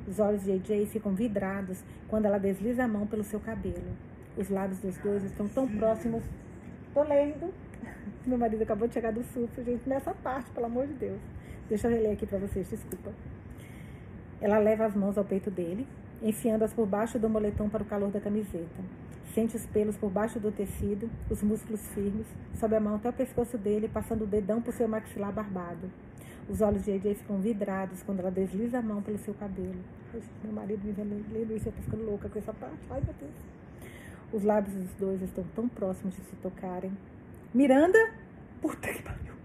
Os olhos de AJ ficam vidrados quando ela desliza a mão pelo seu cabelo. Os lábios dos dois estão tão próximos. Tô lendo. Meu marido acabou de chegar do surf, gente, nessa parte, pelo amor de Deus. Deixa eu reler aqui para vocês, desculpa. Ela leva as mãos ao peito dele, enfiando-as por baixo do moletom para o calor da camiseta. Sente os pelos por baixo do tecido, os músculos firmes, sobe a mão até o pescoço dele, passando o dedão por seu maxilar barbado. Os olhos de AJ ficam vidrados quando ela desliza a mão pelo seu cabelo. Meu marido me vendo isso, eu tô ficando louca com essa parte. Ai, meu Deus. Os lábios dos dois estão tão próximos de se tocarem. Miranda? Puta que pariu.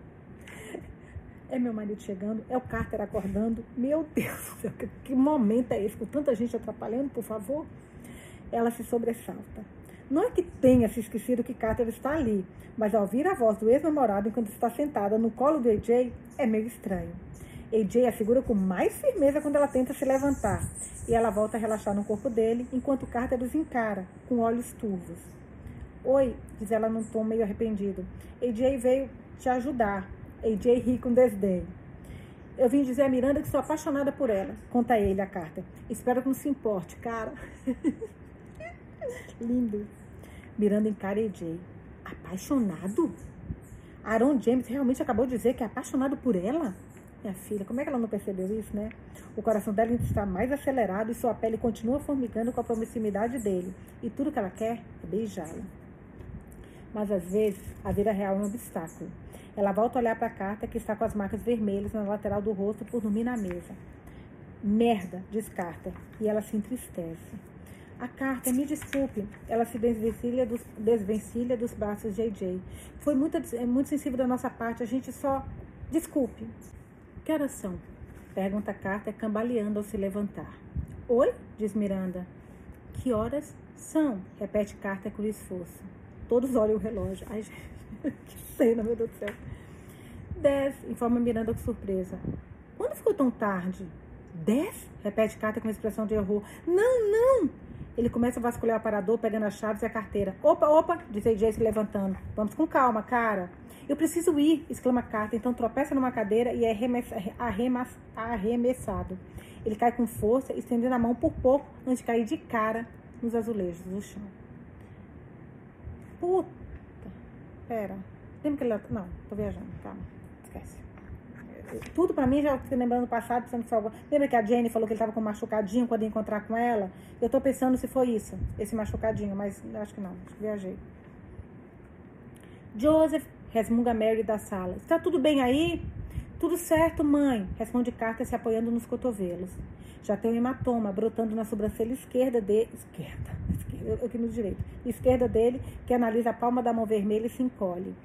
É meu marido chegando, é o Carter acordando. Meu Deus, que, que momento é esse? Com tanta gente atrapalhando, por favor. Ela se sobressalta. Não é que tenha se esquecido que Carter está ali, mas ao ouvir a voz do ex-namorado enquanto está sentada no colo do AJ, é meio estranho. AJ a segura com mais firmeza quando ela tenta se levantar, e ela volta a relaxar no corpo dele, enquanto Carter os encara, com olhos turvos. Oi, diz ela num tom meio arrependido. AJ veio te ajudar. AJ ri com desdém. Eu vim dizer a Miranda que sou apaixonada por ela, conta ele a carta. Espero que não se importe, cara. Lindo. Miranda encara AJ. Apaixonado? Aaron James realmente acabou de dizer que é apaixonado por ela? Minha filha, como é que ela não percebeu isso, né? O coração dela está mais acelerado e sua pele continua formigando com a proximidade dele. E tudo que ela quer é beijá-lo. Mas às vezes a vida real é um obstáculo. Ela volta a olhar para a carta que está com as marcas vermelhas na lateral do rosto por dormir na mesa. Merda, diz Carter, e ela se entristece. A carta, me desculpe, ela se desvencilha dos, desvencilha dos braços de AJ. Foi muito, é muito sensível da nossa parte, a gente só. Desculpe. Que horas são? Pergunta Carter, cambaleando ao se levantar. Oi? diz Miranda. Que horas são? Repete Carter com esforço. Todos olham o relógio. Ai, que cena, meu Deus do céu. Dez, informa Miranda com surpresa. Quando ficou tão tarde? Dez? Repete Carter com expressão de erro. Não, não! Ele começa a vasculhar o aparador, pegando as chaves e a carteira. Opa, opa, diz AJ se levantando. Vamos com calma, cara. Eu preciso ir, exclama Carter. Então tropeça numa cadeira e é arremessado. Ele cai com força, estendendo a mão por pouco antes de cair de cara nos azulejos do chão. Puta. Pera. Lembra que ele. Não, tô viajando. Calma. Esquece tudo para mim já fica lembrando do passado, pensando que Lembra que a Jenny falou que ele estava com um machucadinho quando ia encontrar com ela? Eu tô pensando se foi isso, esse machucadinho, mas acho que não, acho que viajei. Joseph, resmunga Mary da sala. Está tudo bem aí? Tudo certo, mãe, responde Carter se apoiando nos cotovelos. Já tem um hematoma brotando na sobrancelha esquerda dele. Esquerda, aqui no direito. Esquerda dele, que analisa a palma da mão vermelha e se encolhe.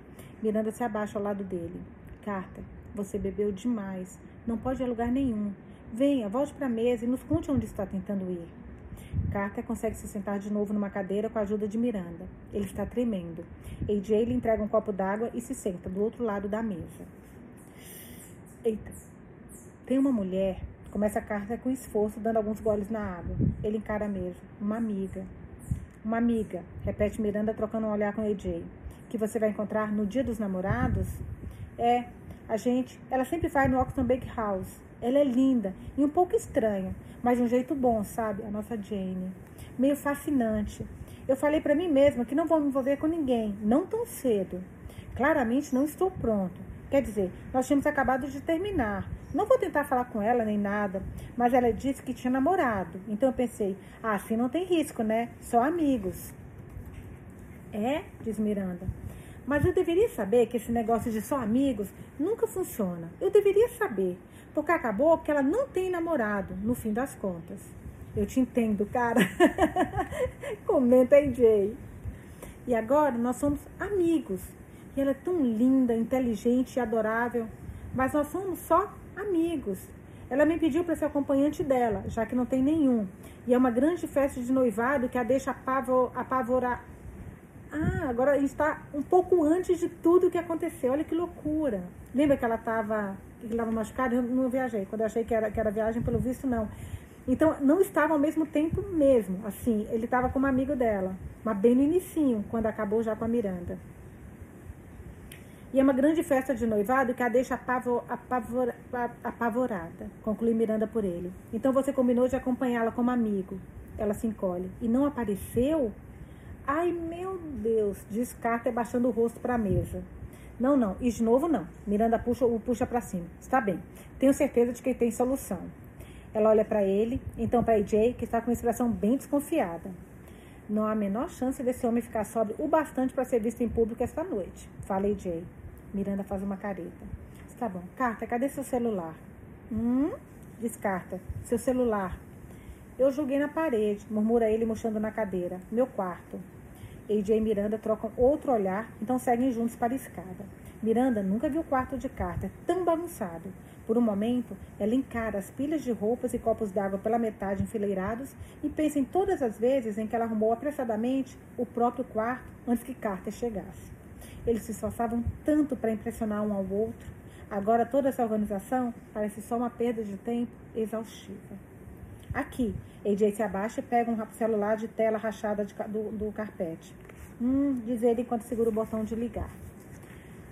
Miranda se abaixa ao lado dele. Carter, você bebeu demais. Não pode ir a lugar nenhum. Venha, volte para a mesa e nos conte onde está tentando ir. Carter consegue se sentar de novo numa cadeira com a ajuda de Miranda. Ele está tremendo. AJ lhe entrega um copo d'água e se senta do outro lado da mesa. Eita. Tem uma mulher. Começa a Carter com esforço, dando alguns goles na água. Ele encara a mesa. Uma amiga. Uma amiga, repete Miranda, trocando um olhar com AJ. Que você vai encontrar no dia dos namorados? É, a gente. Ela sempre vai no Oxton Bake House. Ela é linda e um pouco estranha, mas de um jeito bom, sabe? A nossa Jane. Meio fascinante. Eu falei para mim mesma que não vou me envolver com ninguém, não tão cedo. Claramente não estou pronto. Quer dizer, nós tínhamos acabado de terminar. Não vou tentar falar com ela nem nada, mas ela disse que tinha namorado. Então eu pensei, ah, assim não tem risco, né? Só amigos. É, diz Miranda. Mas eu deveria saber que esse negócio de só amigos nunca funciona. Eu deveria saber. Porque acabou que ela não tem namorado, no fim das contas. Eu te entendo, cara. Comenta aí, Jay. E agora nós somos amigos. E ela é tão linda, inteligente e adorável. Mas nós somos só amigos. Ela me pediu para ser acompanhante dela, já que não tem nenhum. E é uma grande festa de noivado que a deixa apavor, apavorar. Ah, agora está um pouco antes de tudo que aconteceu. Olha que loucura. Lembra que ela estava que estava machucada? Eu não viajei. Quando eu achei que era, que era viagem, pelo visto, não. Então, não estava ao mesmo tempo mesmo. Assim, ele estava como amigo dela. Mas bem no inicinho, quando acabou já com a Miranda. E é uma grande festa de noivado que a deixa apavor, apavor, apavorada, conclui Miranda por ele. Então você combinou de acompanhá-la como amigo. Ela se encolhe. E não apareceu? Ai, meu Deus, diz Carter baixando o rosto para a mesa. Não, não, e de novo não. Miranda puxa, o puxa para cima. Está bem, tenho certeza de que tem solução. Ela olha para ele, então para AJ, que está com uma expressão bem desconfiada. Não há a menor chance desse homem ficar sóbrio o bastante para ser visto em público esta noite. Fala AJ. Miranda faz uma careta. Está bom. Carta, cadê seu celular? Hum? Descarta. Seu celular. Eu joguei na parede, murmura ele murchando na cadeira. Meu quarto. AJ e Miranda trocam outro olhar, então seguem juntos para a escada. Miranda nunca viu o quarto de Carter tão bagunçado. Por um momento, ela encara as pilhas de roupas e copos d'água pela metade enfileirados e pensa em todas as vezes em que ela arrumou apressadamente o próprio quarto antes que Carter chegasse. Eles se esforçavam tanto para impressionar um ao outro. Agora toda essa organização parece só uma perda de tempo exaustiva. Aqui, AJ se abaixa e pega um celular de tela rachada de, do, do carpete. Hum, diz ele enquanto segura o botão de ligar.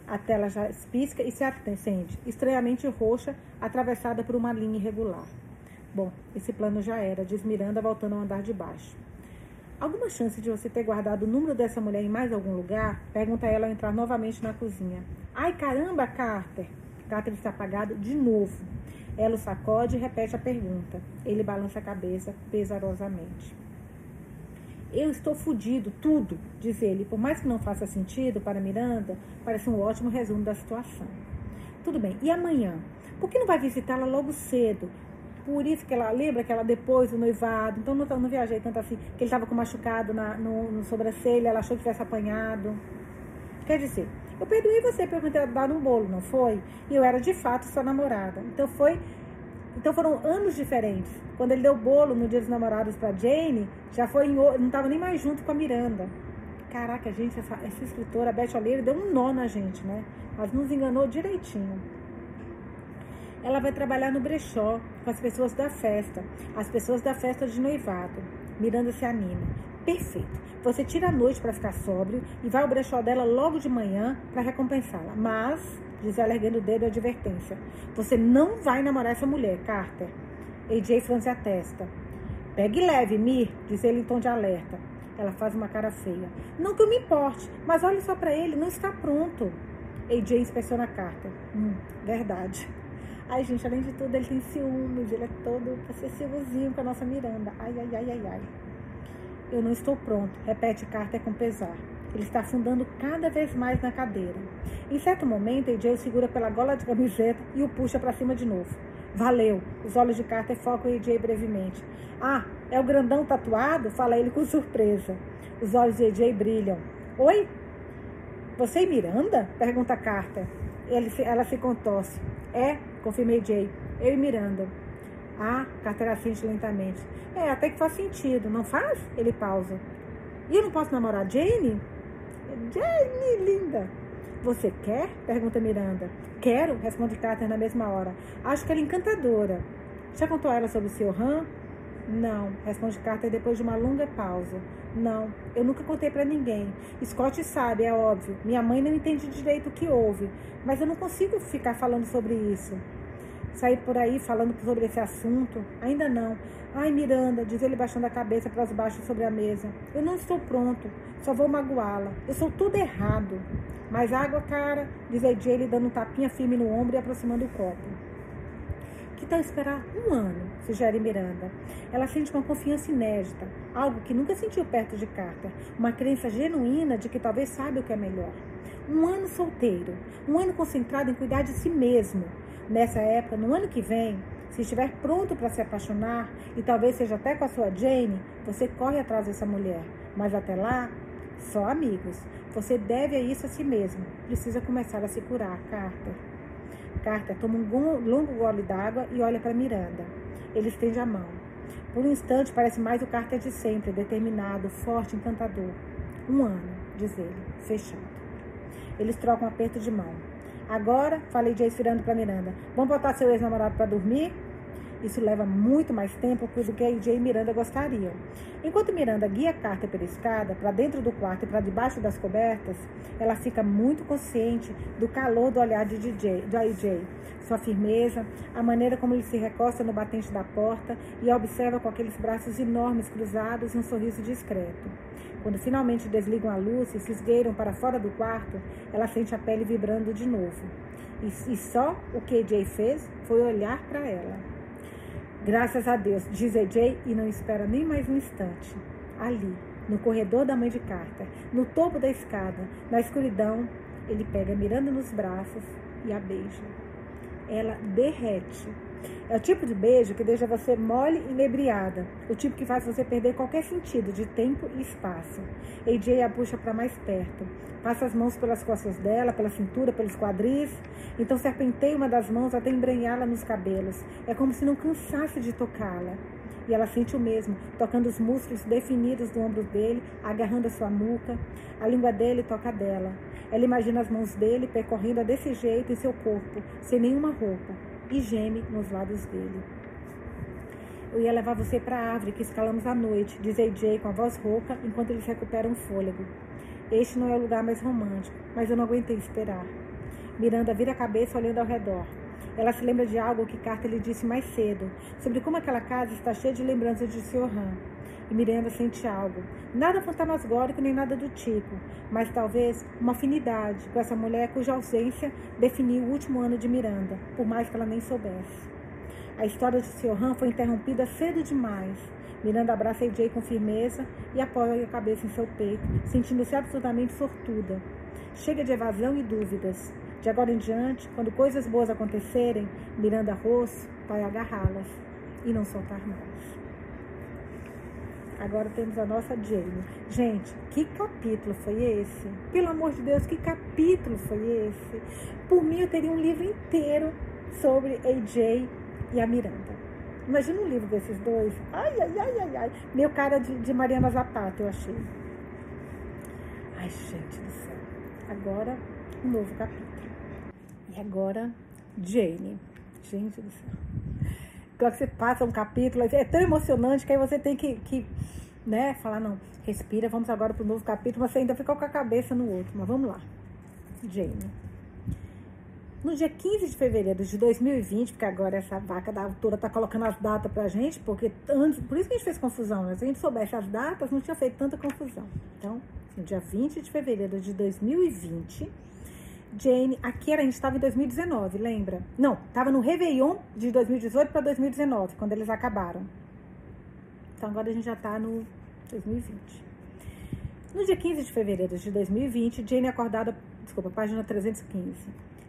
A tela já pisca e se acende, estranhamente roxa, atravessada por uma linha irregular. Bom, esse plano já era, diz Miranda, voltando ao andar de baixo. Alguma chance de você ter guardado o número dessa mulher em mais algum lugar? Pergunta ela ao entrar novamente na cozinha. Ai, caramba, Carter! Carter está apagado de novo. Ela o sacode e repete a pergunta. Ele balança a cabeça pesarosamente. Eu estou fudido, tudo, diz ele. Por mais que não faça sentido para Miranda, parece um ótimo resumo da situação. Tudo bem, e amanhã? Por que não vai visitá-la logo cedo? Por isso que ela lembra que ela depois do noivado, então não, não viajei tanto assim, que ele estava com machucado na, no, no sobrancelha, ela achou que tivesse apanhado. Quer dizer, eu perdoei você por me ter dado um bolo, não foi? E eu era de fato sua namorada. Então foi. Então foram anos diferentes. Quando ele deu o bolo no dia dos namorados para Jane, já foi em, não estava nem mais junto com a Miranda. Caraca, gente, essa, essa escritora, a Beth Oleiro, deu um nó na gente, né? Mas nos enganou direitinho. Ela vai trabalhar no brechó com as pessoas da festa, as pessoas da festa de noivado. Miranda se anima. Perfeito. Você tira a noite para ficar sóbrio e vai ao brechó dela logo de manhã para recompensá-la. Mas, diz ela erguendo o dedo, a advertência. Você não vai namorar essa mulher, Carter. AJ franze a testa. Pegue leve, Mir, diz ele em tom de alerta. Ela faz uma cara feia. Não que eu me importe, mas olhe só para ele, não está pronto. AJ inspeciona a carta. Hum, verdade. Ai, gente, além de tudo, ele tem ciúmes, ele é todo possessivozinho com a nossa Miranda. Ai, ai, ai, ai, ai. Eu não estou pronto, repete Carter com pesar. Ele está afundando cada vez mais na cadeira. Em certo momento, AJ o segura pela gola de camiseta e o puxa para cima de novo. Valeu! Os olhos de Carter focam em AJ brevemente. Ah, é o grandão tatuado? Fala ele com surpresa. Os olhos de AJ brilham. Oi? Você e Miranda? Pergunta Carter. Ele, ela se contorce. É, confirmei Jay. Eu e Miranda. Ah, Carter assente lentamente. É, até que faz sentido, não faz? Ele pausa. E eu não posso namorar Jane? Jane, linda. Você quer? Pergunta Miranda. Quero, responde Carter na mesma hora. Acho que ela é encantadora. Já contou ela sobre o seu Han? Não, responde Carter depois de uma longa pausa. Não, eu nunca contei para ninguém. Scott sabe, é óbvio. Minha mãe não entende direito o que houve, mas eu não consigo ficar falando sobre isso. Sair por aí falando sobre esse assunto? Ainda não. Ai, Miranda, diz ele baixando a cabeça para os baixos sobre a mesa. Eu não estou pronto, só vou magoá-la. Eu sou tudo errado. Mais água, cara, diz a Jay, dando um tapinha firme no ombro e aproximando o copo. Que tal esperar um ano? Sugere Miranda. Ela sente uma confiança inédita, algo que nunca sentiu perto de Carter, uma crença genuína de que talvez saiba o que é melhor. Um ano solteiro, um ano concentrado em cuidar de si mesmo. Nessa época, no ano que vem, se estiver pronto para se apaixonar, e talvez seja até com a sua Jane, você corre atrás dessa mulher. Mas até lá, só amigos. Você deve isso a si mesmo. Precisa começar a se curar, Carter. Carter toma um longo gole d'água e olha para Miranda. Ele estende a mão. Por um instante parece mais o Carter de sempre, determinado, forte, encantador. Um ano, diz ele, fechado. Eles trocam um aperto de mão. Agora, falei Jace virando para Miranda, vamos botar seu ex-namorado para dormir? Isso leva muito mais tempo do que AJ e Miranda gostariam. Enquanto Miranda guia a carta pela escada, para dentro do quarto e para debaixo das cobertas, ela fica muito consciente do calor do olhar de, DJ, de AJ, sua firmeza, a maneira como ele se recosta no batente da porta e a observa com aqueles braços enormes cruzados e um sorriso discreto. Quando finalmente desligam a luz e se esgueiram para fora do quarto, ela sente a pele vibrando de novo. E, e só o que AJ fez foi olhar para ela. Graças a Deus, diz AJ e não espera nem mais um instante. Ali, no corredor da mãe de Carter, no topo da escada, na escuridão, ele pega Miranda nos braços e a beija. Ela derrete. É o tipo de beijo que deixa você mole e inebriada, o tipo que faz você perder qualquer sentido de tempo e espaço. AJ a puxa para mais perto, passa as mãos pelas costas dela, pela cintura, pelos quadris, então serpenteia uma das mãos até embrenhá-la nos cabelos. É como se não cansasse de tocá-la. E ela sente o mesmo, tocando os músculos definidos do ombro dele, agarrando a sua nuca. A língua dele toca a dela. Ela imagina as mãos dele percorrendo desse jeito em seu corpo, sem nenhuma roupa, e geme nos lábios dele. Eu ia levar você para a árvore que escalamos à noite, diz AJ com a voz rouca, enquanto eles recuperam o fôlego. Este não é o lugar mais romântico, mas eu não aguentei esperar. Miranda vira a cabeça olhando ao redor. Ela se lembra de algo que Carter lhe disse mais cedo, sobre como aquela casa está cheia de lembranças de Sr. Han. E Miranda sente algo. Nada fantasmagórico nem nada do tipo, mas talvez uma afinidade com essa mulher cuja ausência definiu o último ano de Miranda, por mais que ela nem soubesse. A história de Sr. Han foi interrompida cedo demais. Miranda abraça AJ com firmeza e apoia a cabeça em seu peito, sentindo-se absolutamente sortuda. Chega de evasão e dúvidas. De agora em diante, quando coisas boas acontecerem, Miranda Rosso vai agarrá-las e não soltar mais. Agora temos a nossa Jane. Gente, que capítulo foi esse? Pelo amor de Deus, que capítulo foi esse? Por mim, eu teria um livro inteiro sobre AJ e a Miranda. Imagina um livro desses dois. Ai, ai, ai, ai, ai. Meu cara de, de Mariana Zapata, eu achei. Ai, gente do céu. Agora, um novo capítulo. E agora, Jane. Gente do céu. Quando você passa um capítulo, é tão emocionante que aí você tem que, que né, falar, não, respira, vamos agora para o novo capítulo, mas você ainda ficou com a cabeça no outro. Mas vamos lá. Jane. No dia 15 de fevereiro de 2020, porque agora essa vaca da autora está colocando as datas para a gente, porque antes, por isso que a gente fez confusão, né? Se a gente soubesse as datas, não tinha feito tanta confusão. Então, no dia 20 de fevereiro de 2020, Jane, aqui era, a gente estava em 2019, lembra? Não, estava no Réveillon de 2018 para 2019, quando eles acabaram. Então agora a gente já está no 2020. No dia 15 de fevereiro de 2020, Jane é acordada, desculpa, página 315.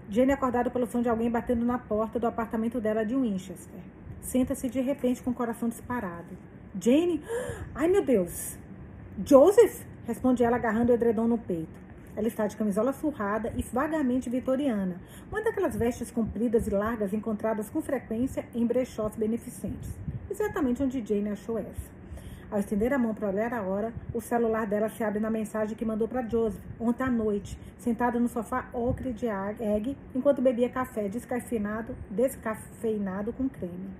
Jane é acordada pelo som de alguém batendo na porta do apartamento dela de Winchester. Senta-se de repente com o coração disparado. Jane? Ai meu Deus! Joseph? Responde ela agarrando o edredom no peito. Ela está de camisola surrada e vagamente vitoriana, uma daquelas vestes compridas e largas encontradas com frequência em brechós beneficentes. Exatamente onde Jane achou essa. Ao estender a mão para olhar a hora, o celular dela se abre na mensagem que mandou para Joseph ontem à noite, sentada no sofá ocre de egg, enquanto bebia café descafeinado, descafeinado com creme.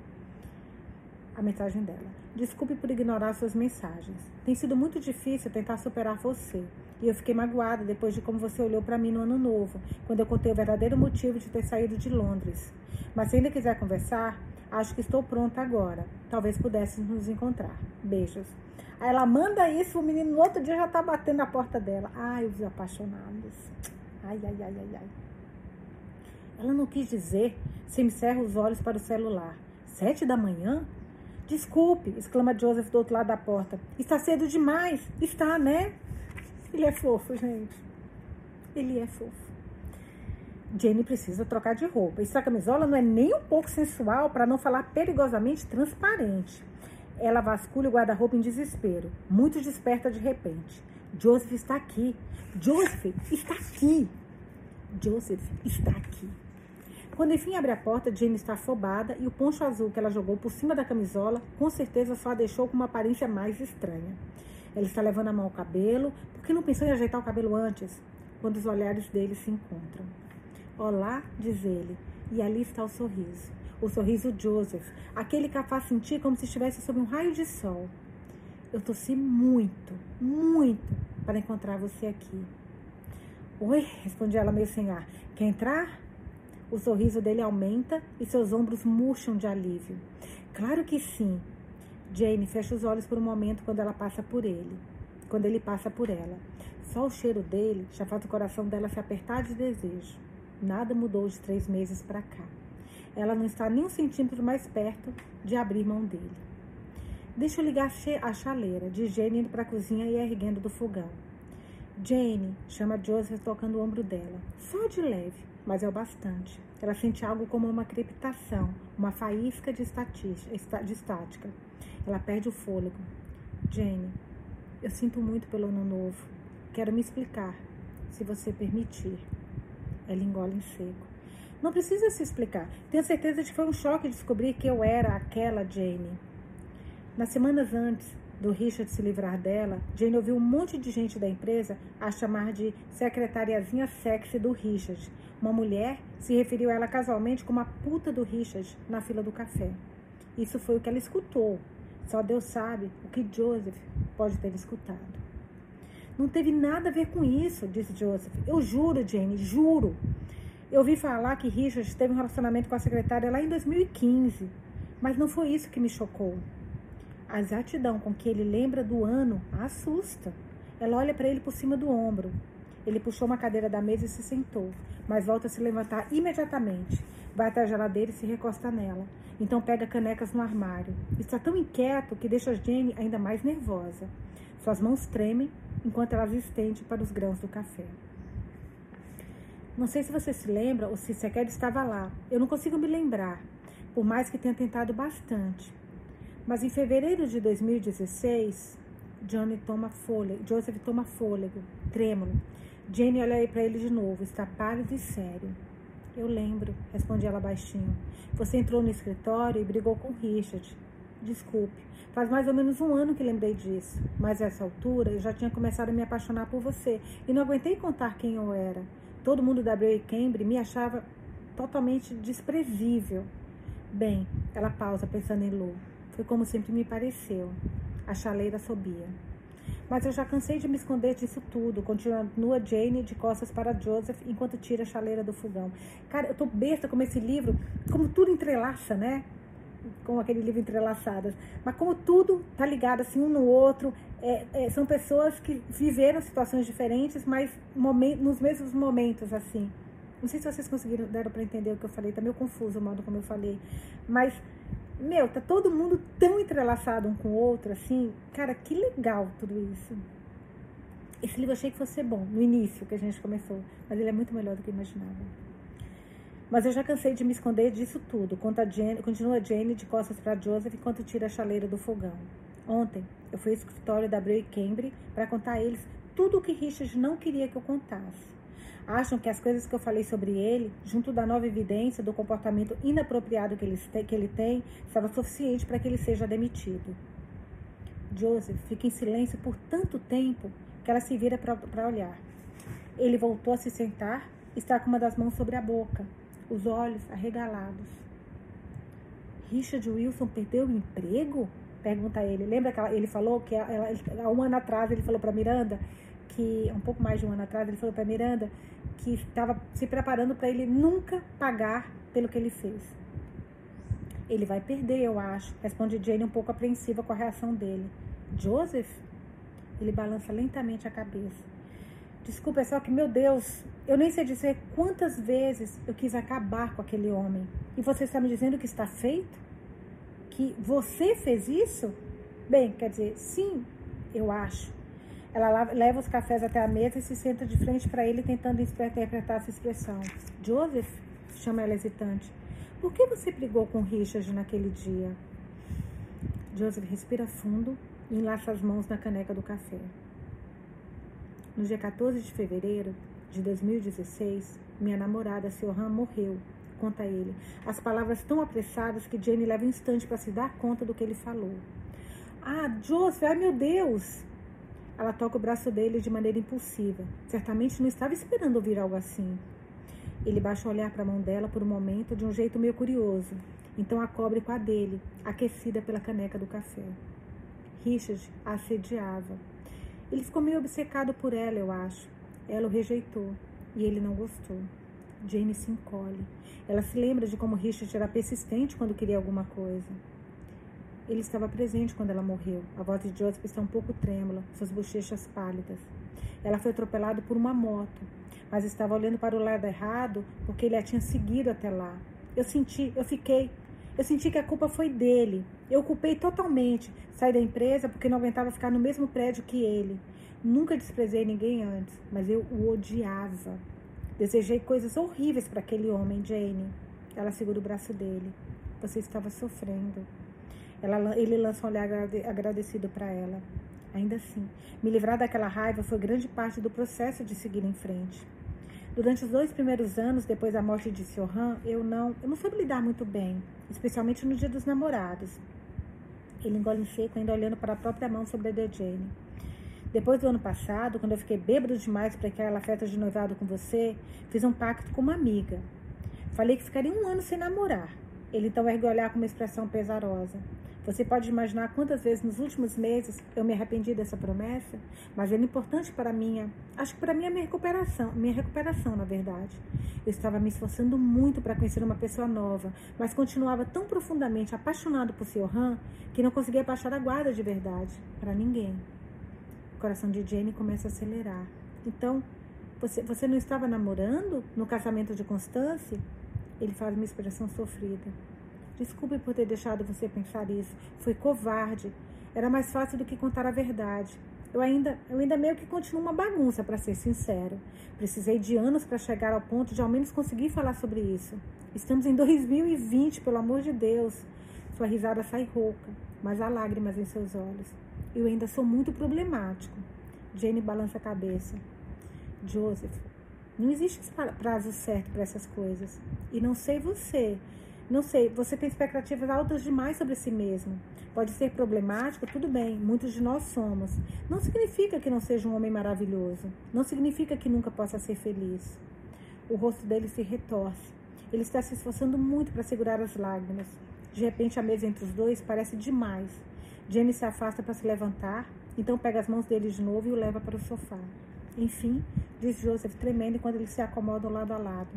A mensagem dela. Desculpe por ignorar suas mensagens. Tem sido muito difícil tentar superar você. E eu fiquei magoada depois de como você olhou para mim no ano novo, quando eu contei o verdadeiro motivo de ter saído de Londres. Mas se ainda quiser conversar, Acho que estou pronta agora. Talvez pudéssemos nos encontrar. Beijos. Aí ela manda isso, o menino no outro dia já tá batendo na porta dela. Ai, os apaixonados. Ai, ai, ai, ai, ai. Ela não quis dizer, se me cerra os olhos para o celular. Sete da manhã? Desculpe, exclama Joseph do outro lado da porta. Está cedo demais. Está, né? Ele é fofo, gente. Ele é fofo. Jenny precisa trocar de roupa. Essa camisola não é nem um pouco sensual, para não falar perigosamente transparente. Ela vasculha o guarda-roupa em desespero, muito desperta de repente. Joseph está aqui. Joseph está aqui. Joseph está aqui. Quando enfim abre a porta, Jane está afobada e o poncho azul que ela jogou por cima da camisola com certeza só a deixou com uma aparência mais estranha. Ela está levando a mão ao cabelo, porque não pensou em ajeitar o cabelo antes, quando os olhares dele se encontram. Olá, diz ele, e ali está o sorriso. O sorriso Joseph, aquele que a faz sentir como se estivesse sob um raio de sol. Eu torci muito, muito para encontrar você aqui. Oi, respondi ela meio sem ar. Quer entrar? O sorriso dele aumenta e seus ombros murcham de alívio. Claro que sim. Jane fecha os olhos por um momento quando ela passa por ele. Quando ele passa por ela. Só o cheiro dele já faz o coração dela se apertar de desejo. Nada mudou de três meses para cá. Ela não está nem um centímetro mais perto de abrir mão dele. Deixa eu ligar a chaleira, diz Jane indo para a cozinha e erguendo do fogão. Jane, chama Joseph tocando o ombro dela. Só de leve, mas é o bastante. Ela sente algo como uma crepitação, uma faísca de, de estática. Ela perde o fôlego. Jane, eu sinto muito pelo ano novo. Quero me explicar, se você permitir. Ela engole em seco. Não precisa se explicar. Tenho certeza de que foi um choque descobrir que eu era aquela Jane. Nas semanas antes do Richard se livrar dela, Jane ouviu um monte de gente da empresa a chamar de secretariazinha sexy do Richard. Uma mulher se referiu a ela casualmente como a puta do Richard na fila do café. Isso foi o que ela escutou. Só Deus sabe o que Joseph pode ter escutado. Não teve nada a ver com isso, disse Joseph. Eu juro, Jane, juro. Eu ouvi falar que Richard teve um relacionamento com a secretária lá em 2015, mas não foi isso que me chocou. A exatidão com que ele lembra do ano assusta. Ela olha para ele por cima do ombro. Ele puxou uma cadeira da mesa e se sentou, mas volta a se levantar imediatamente. Vai até a geladeira e se recosta nela. Então pega canecas no armário. Está tão inquieto que deixa Jane ainda mais nervosa. Suas mãos tremem enquanto ela as estende para os grãos do café. Não sei se você se lembra ou se sequer estava lá. Eu não consigo me lembrar, por mais que tenha tentado bastante. Mas em fevereiro de 2016, Johnny toma fôlego, Joseph toma fôlego, trêmulo. Jane olha para ele de novo, está pálido e sério. Eu lembro, respondi ela baixinho. Você entrou no escritório e brigou com Richard. Desculpe. Faz mais ou menos um ano que lembrei disso, mas a essa altura eu já tinha começado a me apaixonar por você e não aguentei contar quem eu era. Todo mundo da Bray Cambridge me achava totalmente desprezível. Bem, ela pausa pensando em Lu. Foi como sempre me pareceu. A chaleira subia. Mas eu já cansei de me esconder disso tudo. Continua Jane de costas para Joseph enquanto tira a chaleira do fogão. Cara, eu tô besta com esse livro, como tudo entrelaça, né? com aquele livro entrelaçadas, mas como tudo tá ligado assim um no outro, é, é, são pessoas que viveram situações diferentes, mas nos mesmos momentos assim. Não sei se vocês conseguiram deram para entender o que eu falei, tá meio confuso o modo como eu falei, mas meu, tá todo mundo tão entrelaçado um com o outro assim, cara, que legal tudo isso. Esse livro eu achei que fosse bom no início que a gente começou, mas ele é muito melhor do que eu imaginava. Mas eu já cansei de me esconder disso tudo, conta Jane, continua Jane de costas para Joseph enquanto tira a chaleira do fogão. Ontem, eu fui ao escritório da Abreu e Cambry para contar a eles tudo o que Richard não queria que eu contasse. Acham que as coisas que eu falei sobre ele, junto da nova evidência do comportamento inapropriado que ele, que ele tem, estava suficiente para que ele seja demitido. Joseph fica em silêncio por tanto tempo que ela se vira para olhar. Ele voltou a se sentar, está com uma das mãos sobre a boca, os olhos arregalados. Richard Wilson perdeu o emprego? Pergunta ele. Lembra que ela, ele falou que ela, há um ano atrás ele falou para Miranda que um pouco mais de um ano atrás ele falou para Miranda que estava se preparando para ele nunca pagar pelo que ele fez. Ele vai perder, eu acho, responde Jane um pouco apreensiva com a reação dele. Joseph? Ele balança lentamente a cabeça. Desculpa, é só que, meu Deus, eu nem sei dizer quantas vezes eu quis acabar com aquele homem. E você está me dizendo que está feito? Que você fez isso? Bem, quer dizer, sim, eu acho. Ela leva os cafés até a mesa e se senta de frente para ele, tentando interpretar essa expressão. Joseph, chama ela hesitante, por que você brigou com Richard naquele dia? Joseph respira fundo e enlaça as mãos na caneca do café. No dia 14 de fevereiro de 2016, minha namorada, Siohan, morreu, conta ele. As palavras tão apressadas que Jane leva um instante para se dar conta do que ele falou. Ah, Joseph, ai meu Deus! Ela toca o braço dele de maneira impulsiva. Certamente não estava esperando ouvir algo assim. Ele baixa o olhar para a mão dela por um momento, de um jeito meio curioso. Então a cobre com a dele, aquecida pela caneca do café. Richard a assediava. Ele ficou meio obcecado por ela, eu acho. Ela o rejeitou e ele não gostou. Jane se encolhe. Ela se lembra de como Richard era persistente quando queria alguma coisa. Ele estava presente quando ela morreu. A voz de Joseph está um pouco trêmula, suas bochechas pálidas. Ela foi atropelada por uma moto, mas estava olhando para o lado errado porque ele a tinha seguido até lá. Eu senti, eu fiquei, eu senti que a culpa foi dele. Eu culpei totalmente. Saí da empresa porque não aguentava ficar no mesmo prédio que ele. Nunca desprezei ninguém antes, mas eu o odiava. Desejei coisas horríveis para aquele homem, Jane. Ela segura o braço dele. Você estava sofrendo. Ela, ele lança um olhar agradecido para ela. Ainda assim, me livrar daquela raiva foi grande parte do processo de seguir em frente. Durante os dois primeiros anos depois da morte de Siohan, eu não, eu não soube lidar muito bem, especialmente no dia dos namorados. Ele engole em seco, ainda olhando para a própria mão sobre a de Jane. Depois do ano passado, quando eu fiquei bêbado demais para aquela festa de noivado com você, fiz um pacto com uma amiga. Falei que ficaria um ano sem namorar. Ele então ergueu olhar com uma expressão pesarosa. Você pode imaginar quantas vezes nos últimos meses eu me arrependi dessa promessa, mas era importante para minha, acho que para minha recuperação, minha recuperação, na verdade. Eu estava me esforçando muito para conhecer uma pessoa nova, mas continuava tão profundamente apaixonado por seu Han que não conseguia baixar a guarda de verdade para ninguém. O coração de Jane começa a acelerar. Então, você, você não estava namorando no casamento de Constance? Ele faz uma expressão sofrida. Desculpe por ter deixado você pensar isso. Foi covarde. Era mais fácil do que contar a verdade. Eu ainda, eu ainda meio que continuo uma bagunça, para ser sincero. Precisei de anos para chegar ao ponto de ao menos conseguir falar sobre isso. Estamos em 2020, pelo amor de Deus. Sua risada sai rouca, mas há lágrimas em seus olhos. Eu ainda sou muito problemático. Jane balança a cabeça. Joseph, não existe prazo certo para essas coisas. E não sei você, não sei, você tem expectativas altas demais sobre si mesmo. Pode ser problemático, tudo bem, muitos de nós somos. Não significa que não seja um homem maravilhoso. Não significa que nunca possa ser feliz. O rosto dele se retorce. Ele está se esforçando muito para segurar as lágrimas. De repente, a mesa entre os dois parece demais. Jenny se afasta para se levantar, então pega as mãos dele de novo e o leva para o sofá. Enfim, diz Joseph, tremendo enquanto eles se acomodam lado a lado.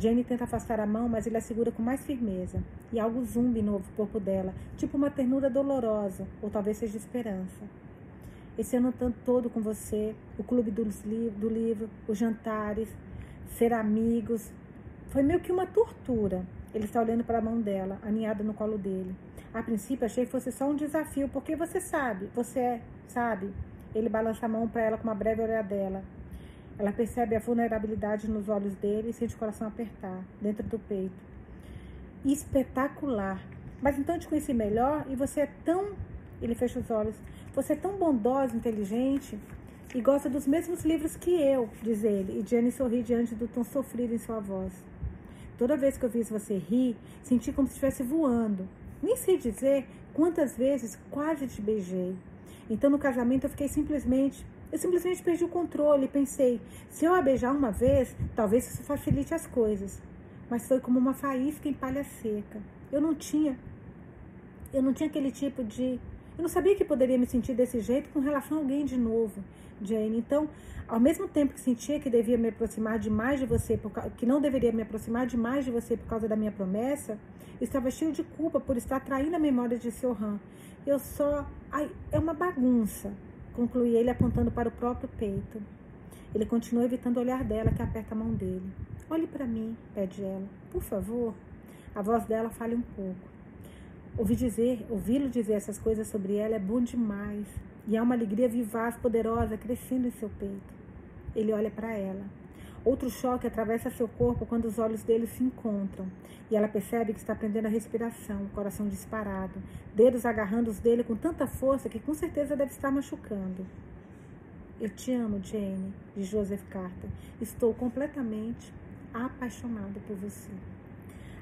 Jane tenta afastar a mão, mas ele a segura com mais firmeza. E algo zumbi no corpo dela, tipo uma ternura dolorosa, ou talvez seja esperança. Esse ano todo com você, o clube do, do livro, os jantares, ser amigos. Foi meio que uma tortura. Ele está olhando para a mão dela, aninhada no colo dele. A princípio achei que fosse só um desafio, porque você sabe, você é, sabe. Ele balança a mão para ela com uma breve olhadela. Ela percebe a vulnerabilidade nos olhos dele e sente o coração apertar dentro do peito. Espetacular. Mas então eu te conheci melhor e você é tão. Ele fecha os olhos. Você é tão bondosa, inteligente. e gosta dos mesmos livros que eu, diz ele, e Jenny sorri diante do tom sofrido em sua voz. Toda vez que eu vi você rir, senti como se estivesse voando. Nem sei dizer quantas vezes quase te beijei. Então no casamento eu fiquei simplesmente. Eu simplesmente perdi o controle e pensei: se eu a beijar uma vez, talvez isso facilite as coisas. Mas foi como uma faísca em palha seca. Eu não tinha. Eu não tinha aquele tipo de. Eu não sabia que poderia me sentir desse jeito com relação a alguém de novo, Jane. Então, ao mesmo tempo que sentia que devia me aproximar demais de você, por, que não deveria me aproximar demais de você por causa da minha promessa, estava cheio de culpa por estar traindo a memória de Siohan. Eu só. Ai, é uma bagunça, conclui ele apontando para o próprio peito. Ele continua evitando o olhar dela, que aperta a mão dele. Olhe para mim, pede ela. Por favor. A voz dela falha um pouco. Ouvi dizer, ouvi-lo dizer essas coisas sobre ela é bom demais. E há uma alegria vivaz, poderosa, crescendo em seu peito. Ele olha para ela. Outro choque atravessa seu corpo quando os olhos dele se encontram. E ela percebe que está prendendo a respiração, o coração disparado, dedos agarrando os dele com tanta força que com certeza deve estar machucando. Eu te amo, Jane, de Joseph Carter. Estou completamente apaixonado por você.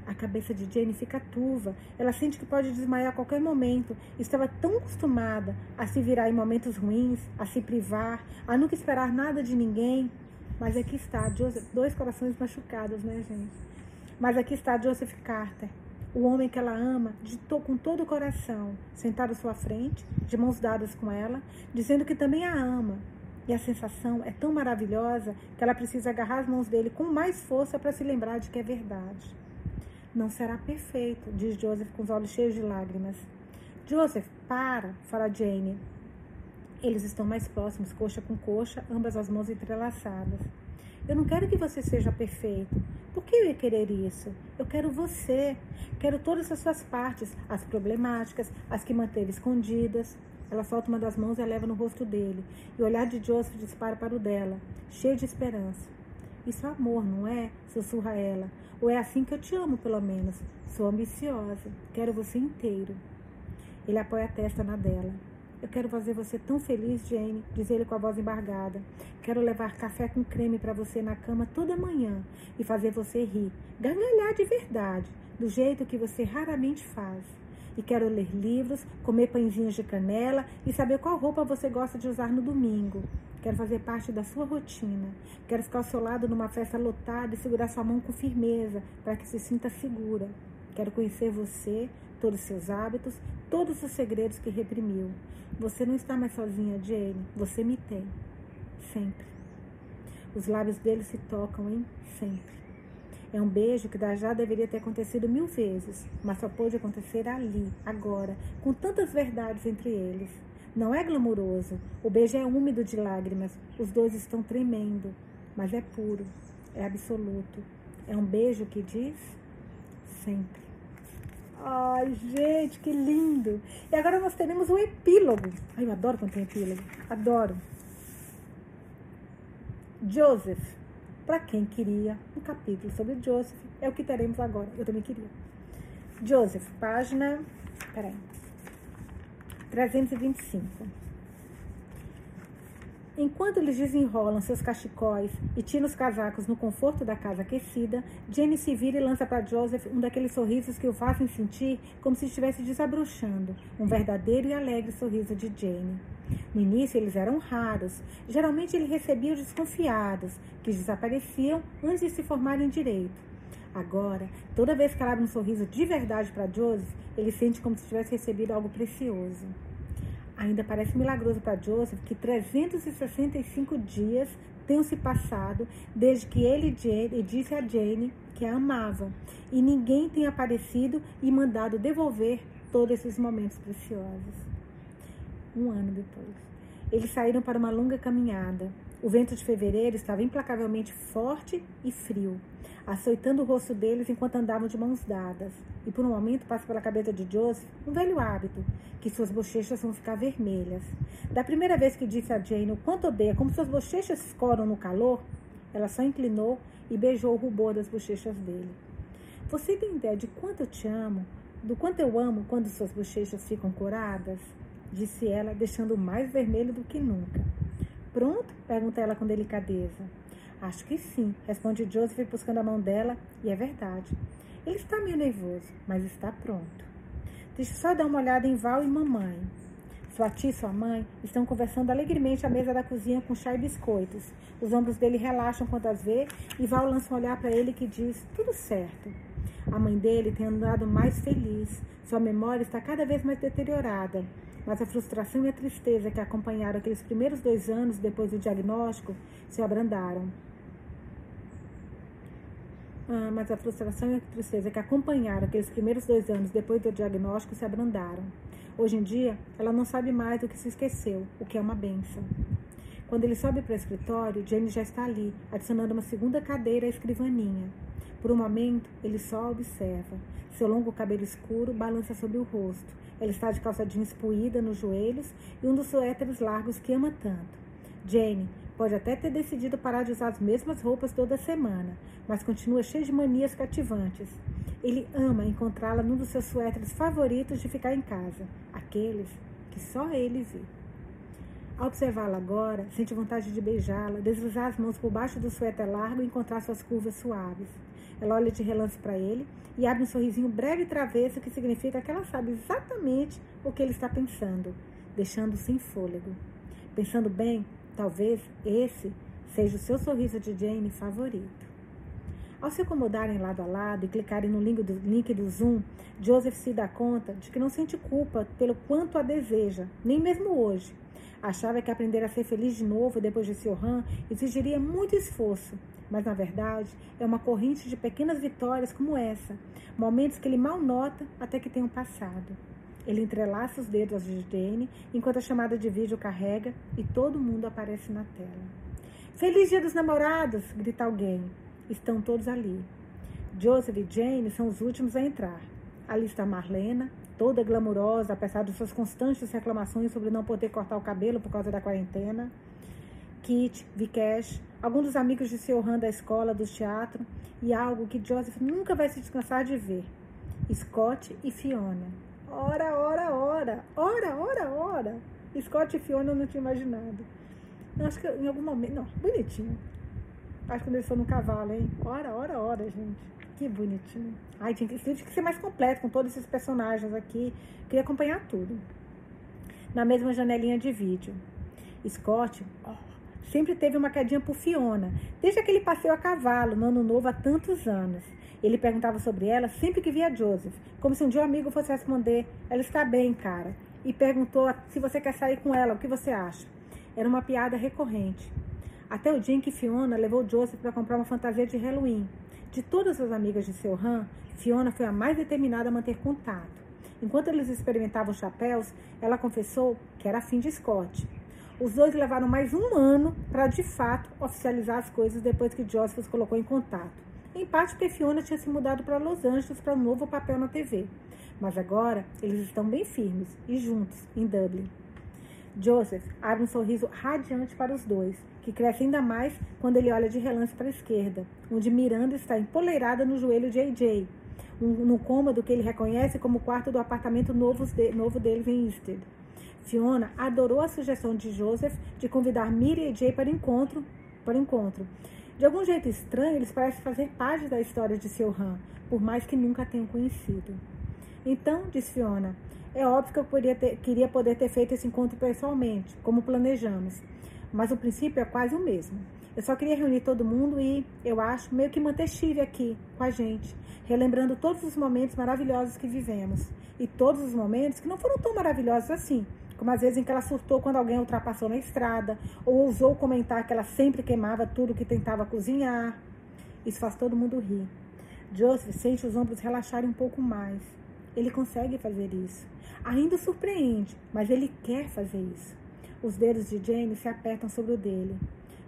A cabeça de Jane fica turva. Ela sente que pode desmaiar a qualquer momento. Estava tão acostumada a se virar em momentos ruins, a se privar, a nunca esperar nada de ninguém. Mas aqui está, Joseph, dois corações machucados, né, gente? Mas aqui está Joseph Carter, o homem que ela ama, de to, com todo o coração, sentado à sua frente, de mãos dadas com ela, dizendo que também a ama. E a sensação é tão maravilhosa que ela precisa agarrar as mãos dele com mais força para se lembrar de que é verdade. Não será perfeito, diz Joseph com os olhos cheios de lágrimas. Joseph, para, fala Jane. Eles estão mais próximos, coxa com coxa, ambas as mãos entrelaçadas. Eu não quero que você seja perfeito. Por que eu ia querer isso? Eu quero você. Quero todas as suas partes, as problemáticas, as que manteve escondidas. Ela solta uma das mãos e a leva no rosto dele. E o olhar de Joseph dispara para o dela, cheio de esperança. Isso é amor, não é? Sussurra ela. Ou é assim que eu te amo, pelo menos. Sou ambiciosa. Quero você inteiro. Ele apoia a testa na dela. Eu quero fazer você tão feliz, Jane, diz ele com a voz embargada. Quero levar café com creme para você na cama toda manhã e fazer você rir, gargalhar de verdade, do jeito que você raramente faz. E quero ler livros, comer pãezinhos de canela e saber qual roupa você gosta de usar no domingo. Quero fazer parte da sua rotina. Quero ficar ao seu lado numa festa lotada e segurar sua mão com firmeza para que se sinta segura. Quero conhecer você, todos os seus hábitos, todos os segredos que reprimiu. Você não está mais sozinha, Jane. Você me tem. Sempre. Os lábios dele se tocam em sempre. É um beijo que já deveria ter acontecido mil vezes, mas só pôde acontecer ali, agora, com tantas verdades entre eles. Não é glamuroso. O beijo é úmido de lágrimas. Os dois estão tremendo. Mas é puro. É absoluto. É um beijo que diz sempre. Ai, gente, que lindo! E agora nós teremos o epílogo. Ai, eu adoro quando tem epílogo. Adoro. Joseph. Para quem queria um capítulo sobre Joseph, é o que teremos agora. Eu também queria. Joseph, página. Peraí. 325. Enquanto eles desenrolam seus cachecóis e tiram os casacos no conforto da casa aquecida, Jenny se vira e lança para Joseph um daqueles sorrisos que o fazem sentir como se estivesse desabrochando, um verdadeiro e alegre sorriso de Jenny. No início eles eram raros, geralmente ele recebia os desconfiados, que desapareciam antes de se formarem direito. Agora, toda vez que ela abre um sorriso de verdade para Joseph, ele sente como se tivesse recebido algo precioso. Ainda parece milagroso para Joseph que 365 dias tenham se passado desde que ele disse a Jane que a amava e ninguém tem aparecido e mandado devolver todos esses momentos preciosos. Um ano depois, eles saíram para uma longa caminhada. O vento de fevereiro estava implacavelmente forte e frio açoitando o rosto deles enquanto andavam de mãos dadas. E por um momento passa pela cabeça de Joseph um velho hábito, que suas bochechas vão ficar vermelhas. Da primeira vez que disse a Jane o quanto odeia como suas bochechas escoram no calor, ela só inclinou e beijou o rubor das bochechas dele. Você tem ideia de quanto eu te amo? Do quanto eu amo quando suas bochechas ficam coradas? Disse ela, deixando mais vermelho do que nunca. pronto? pergunta ela com delicadeza. Acho que sim, responde Joseph buscando a mão dela, e é verdade. Ele está meio nervoso, mas está pronto. Deixa só dar uma olhada em Val e mamãe. Sua tia e sua mãe estão conversando alegremente à mesa da cozinha com chá e biscoitos. Os ombros dele relaxam quando as vê e Val lança um olhar para ele que diz: tudo certo. A mãe dele tem andado mais feliz. Sua memória está cada vez mais deteriorada. Mas a frustração e a tristeza que acompanharam aqueles primeiros dois anos depois do diagnóstico se abrandaram. Ah, mas a frustração e a tristeza que acompanharam aqueles primeiros dois anos depois do diagnóstico se abrandaram. Hoje em dia, ela não sabe mais do que se esqueceu, o que é uma benção. Quando ele sobe para o escritório, Jane já está ali, adicionando uma segunda cadeira à escrivaninha. Por um momento, ele só observa. Seu longo cabelo escuro balança sobre o rosto. Ela está de calça jeans puída nos joelhos e um dos suéteres largos que ama tanto. Jane pode até ter decidido parar de usar as mesmas roupas toda semana, mas continua cheia de manias cativantes. Ele ama encontrá-la num dos seus suéteres favoritos de ficar em casa, aqueles que só ele vê. Ao observá-la agora, sente vontade de beijá-la, deslizar as mãos por baixo do suéter largo e encontrar suas curvas suaves. Ela olha de relance para ele e abre um sorrisinho breve e travesso que significa que ela sabe exatamente o que ele está pensando, deixando sem fôlego. Pensando bem, talvez esse seja o seu sorriso de Jane favorito. Ao se acomodarem lado a lado e clicarem no link do, link do Zoom, Joseph se dá conta de que não sente culpa pelo quanto a deseja, nem mesmo hoje. Achava que aprender a ser feliz de novo depois de Siohan exigiria muito esforço, mas na verdade é uma corrente de pequenas vitórias como essa, momentos que ele mal nota até que tenham passado. Ele entrelaça os dedos de Jane enquanto a chamada de vídeo carrega e todo mundo aparece na tela. Feliz Dia dos Namorados! grita alguém. Estão todos ali. Joseph e Jane são os últimos a entrar. Ali está Marlena, toda glamurosa, apesar de suas constantes reclamações sobre não poder cortar o cabelo por causa da quarentena. Kit, Vikesh, alguns dos amigos de seu Han da escola, do teatro, e algo que Joseph nunca vai se descansar de ver. Scott e Fiona. Ora, ora, ora, ora, ora, ora. Scott e Fiona eu não tinha imaginado. Não, acho que em algum momento. Não, bonitinho. Acho que quando eles foram no cavalo, hein? Ora, ora, ora, gente. Que bonitinho. Ai, tinha que, tinha que ser mais completo com todos esses personagens aqui. Queria acompanhar tudo. Na mesma janelinha de vídeo. Scott oh, sempre teve uma quedinha por Fiona, desde aquele passeio a cavalo no ano novo há tantos anos. Ele perguntava sobre ela sempre que via Joseph, como se um dia um amigo fosse responder: Ela está bem, cara. E perguntou se você quer sair com ela, o que você acha? Era uma piada recorrente. Até o dia em que Fiona levou Joseph para comprar uma fantasia de Halloween. De todas as amigas de seu Han, Fiona foi a mais determinada a manter contato. Enquanto eles experimentavam chapéus, ela confessou que era fim de Scott. Os dois levaram mais um ano para, de fato, oficializar as coisas depois que Joseph os colocou em contato. Em parte porque Fiona tinha se mudado para Los Angeles para um novo papel na TV. Mas agora eles estão bem firmes e juntos em Dublin. Joseph abre um sorriso radiante para os dois, que cresce ainda mais quando ele olha de relance para a esquerda, onde Miranda está empoleirada no joelho de AJ, um, cômodo que ele reconhece como o quarto do apartamento novo, de, novo deles em Easted. Fiona adorou a sugestão de Joseph de convidar Miri e AJ para encontro, para encontro, de algum jeito estranho, eles parecem fazer parte da história de seu Han, por mais que nunca tenham conhecido. Então, disse Fiona, é óbvio que eu ter, queria poder ter feito esse encontro pessoalmente, como planejamos, mas o princípio é quase o mesmo. Eu só queria reunir todo mundo e, eu acho, meio que manter Steve aqui, com a gente, relembrando todos os momentos maravilhosos que vivemos. E todos os momentos que não foram tão maravilhosos assim, como às vezes em que ela surtou quando alguém ultrapassou na estrada, ou ousou comentar que ela sempre queimava tudo que tentava cozinhar. Isso faz todo mundo rir. Joseph sente os ombros relaxarem um pouco mais. Ele consegue fazer isso. Ainda surpreende, mas ele quer fazer isso. Os dedos de Jane se apertam sobre o dele.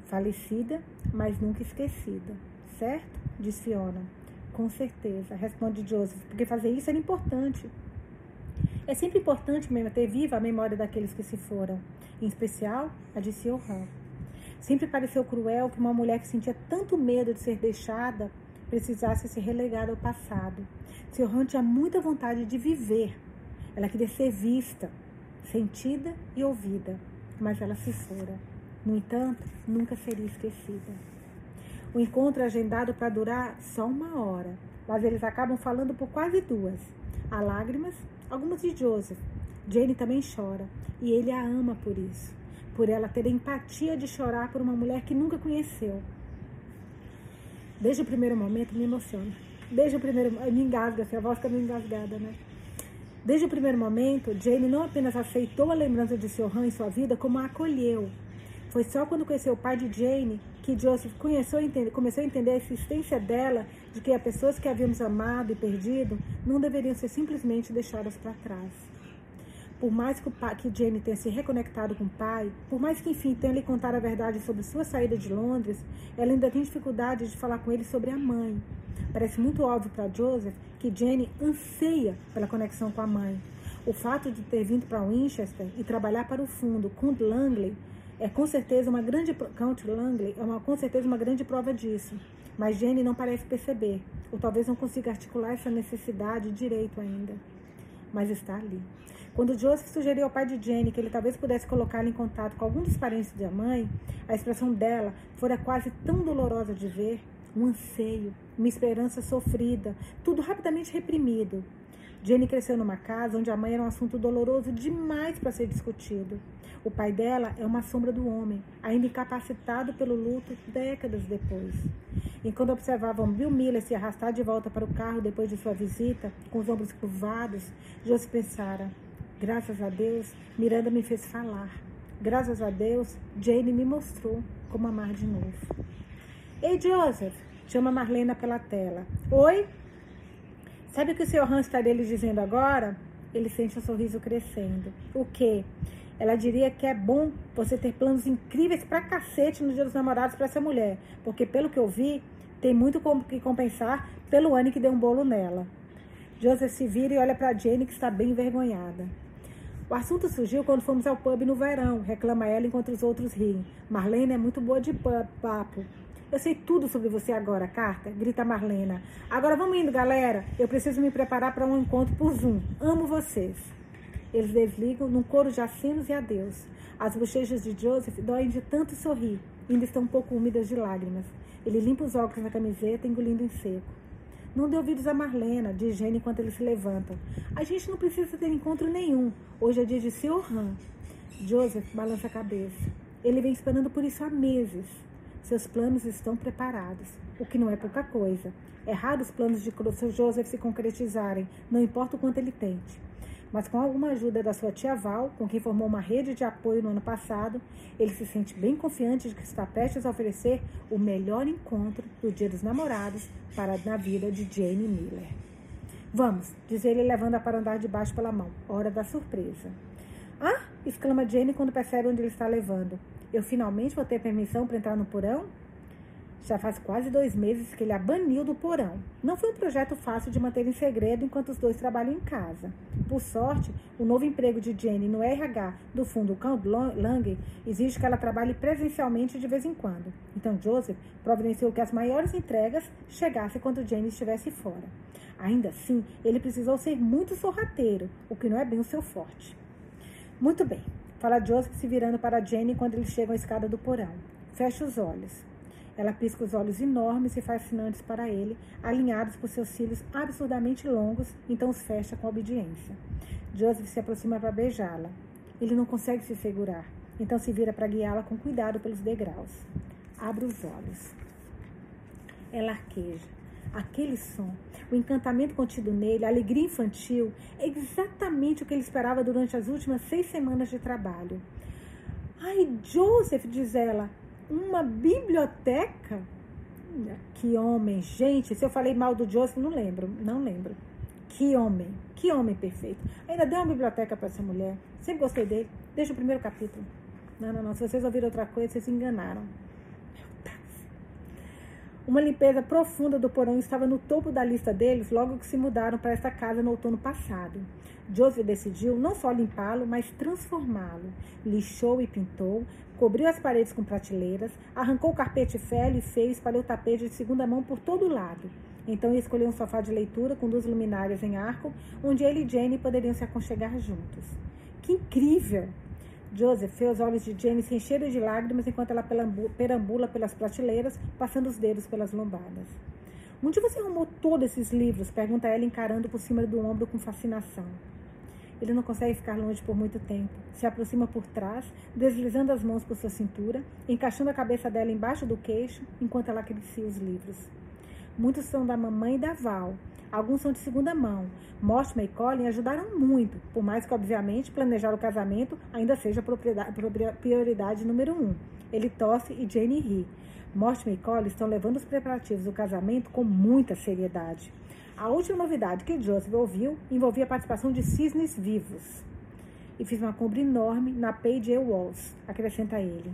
Falecida, mas nunca esquecida. Certo? Diz Fiona. Com certeza, responde Joseph, porque fazer isso era importante. É sempre importante manter viva a memória daqueles que se foram, em especial a de Siohan. Sempre pareceu cruel que uma mulher que sentia tanto medo de ser deixada precisasse ser relegada ao passado. Siohan tinha muita vontade de viver. Ela queria ser vista, sentida e ouvida, mas ela se fora. No entanto, nunca seria esquecida. O encontro é agendado para durar só uma hora, mas eles acabam falando por quase duas. Há lágrimas, algumas de Joseph. Jane também chora, e ele a ama por isso, por ela ter empatia de chorar por uma mulher que nunca conheceu. Desde o primeiro momento me emociona. Desde o primeiro me engasga, assim, a voz fica meio engasgada, né? Desde o primeiro momento, Jane não apenas aceitou a lembrança de seu rã em sua vida, como a acolheu. Foi só quando conheceu o pai de Jane que Joseph conheceu, começou a entender a existência dela, de que as pessoas que havíamos amado e perdido não deveriam ser simplesmente deixadas para trás. Por mais que, pai, que Jane tenha se reconectado com o pai, por mais que enfim tenha lhe contado a verdade sobre sua saída de Londres, ela ainda tem dificuldade de falar com ele sobre a mãe. Parece muito óbvio para Joseph que Jane anseia pela conexão com a mãe. O fato de ter vindo para Winchester e trabalhar para o fundo com Langley é com certeza uma grande Count Langley é uma, com certeza uma grande prova disso. Mas Jane não parece perceber, ou talvez não consiga articular essa necessidade direito ainda. Mas está ali. Quando Joseph sugeriu ao pai de Jane que ele talvez pudesse colocá-la em contato com algum dos parentes da mãe, a expressão dela fora quase tão dolorosa de ver, um anseio, uma esperança sofrida, tudo rapidamente reprimido. Jenny cresceu numa casa onde a mãe era um assunto doloroso demais para ser discutido. O pai dela é uma sombra do homem, ainda incapacitado pelo luto décadas depois. Enquanto observavam Bill Miller se arrastar de volta para o carro depois de sua visita, com os ombros curvados, Josi pensara: graças a Deus, Miranda me fez falar. Graças a Deus, Jane me mostrou como amar de novo. Ei, Joseph! Chama Marlena pela tela. Oi? Sabe o que o Sr. Hans estaria lhe dizendo agora? Ele sente o um sorriso crescendo. O quê? Ela diria que é bom você ter planos incríveis pra cacete no dia dos namorados para essa mulher. Porque, pelo que eu vi, tem muito que compensar pelo ano que deu um bolo nela. Joseph se vira e olha para Jane, que está bem envergonhada. O assunto surgiu quando fomos ao pub no verão, reclama ela enquanto os outros riem. Marlene é muito boa de papo. Eu sei tudo sobre você agora, Carta, grita Marlena. Agora vamos indo, galera. Eu preciso me preparar para um encontro por Zoom. Amo vocês. Eles desligam num coro de acenos e adeus. As bochechas de Joseph doem de tanto sorrir. Ainda estão um pouco úmidas de lágrimas. Ele limpa os óculos na camiseta, engolindo em seco. Não dê ouvidos a Marlena, diz Jenny enquanto eles se levantam. A gente não precisa ter encontro nenhum. Hoje é dia de Sr. Han. Joseph balança a cabeça. Ele vem esperando por isso há meses. Seus planos estão preparados, o que não é pouca coisa. É raro os planos de Joseph se concretizarem, não importa o quanto ele tente. Mas com alguma ajuda da sua tia Val, com quem formou uma rede de apoio no ano passado, ele se sente bem confiante de que está prestes a oferecer o melhor encontro do Dia dos Namorados para na vida de Jane Miller. Vamos, diz ele levando a para andar de baixo pela mão. Hora da surpresa. Ah! exclama Jane quando percebe onde ele está levando. Eu finalmente vou ter permissão para entrar no porão? Já faz quase dois meses que ele a baniu do porão. Não foi um projeto fácil de manter em segredo enquanto os dois trabalham em casa. Por sorte, o novo emprego de Jenny no RH do fundo Count Lang exige que ela trabalhe presencialmente de vez em quando. Então Joseph providenciou que as maiores entregas chegassem quando Jenny estivesse fora. Ainda assim, ele precisou ser muito sorrateiro, o que não é bem o seu forte. Muito bem, Fala Joseph se virando para Jenny quando eles chegam à escada do porão. Fecha os olhos. Ela pisca os olhos enormes e fascinantes para ele, alinhados por seus cílios absurdamente longos, então os fecha com obediência. Joseph se aproxima para beijá-la. Ele não consegue se segurar, então se vira para guiá-la com cuidado pelos degraus. Abre os olhos. Ela arqueja. Aquele som o encantamento contido nele, a alegria infantil, é exatamente o que ele esperava durante as últimas seis semanas de trabalho. Ai, Joseph, diz ela, uma biblioteca? Que homem, gente. Se eu falei mal do Joseph, não lembro, não lembro. Que homem, que homem perfeito. Ainda deu uma biblioteca para essa mulher. Sempre gostei dele. Desde o primeiro capítulo. Não, não, não. Se vocês ouviram outra coisa, vocês se enganaram. Uma limpeza profunda do porão estava no topo da lista deles logo que se mudaram para essa casa no outono passado. Joseph decidiu não só limpá-lo, mas transformá-lo. Lixou e pintou, cobriu as paredes com prateleiras, arrancou o carpete velho e feio e espalhou tapete de segunda mão por todo o lado. Então escolheu um sofá de leitura com duas luminárias em arco, onde ele e Jane poderiam se aconchegar juntos. Que incrível! Joseph vê os olhos de Jane se encherem de lágrimas enquanto ela perambula pelas prateleiras, passando os dedos pelas lombadas. Onde você arrumou todos esses livros? Pergunta ela, encarando por cima do ombro com fascinação. Ele não consegue ficar longe por muito tempo. Se aproxima por trás, deslizando as mãos por sua cintura, encaixando a cabeça dela embaixo do queixo, enquanto ela acaricia os livros. Muitos são da mamãe e da Val. Alguns são de segunda mão. Mortimer e Colin ajudaram muito, por mais que, obviamente, planejar o casamento ainda seja prioridade número um. Ele tosse e Jane ri. Mortimer e Colin estão levando os preparativos do casamento com muita seriedade. A última novidade que Joseph ouviu envolvia a participação de cisnes vivos. E fiz uma compra enorme na Page Walls, acrescenta ele.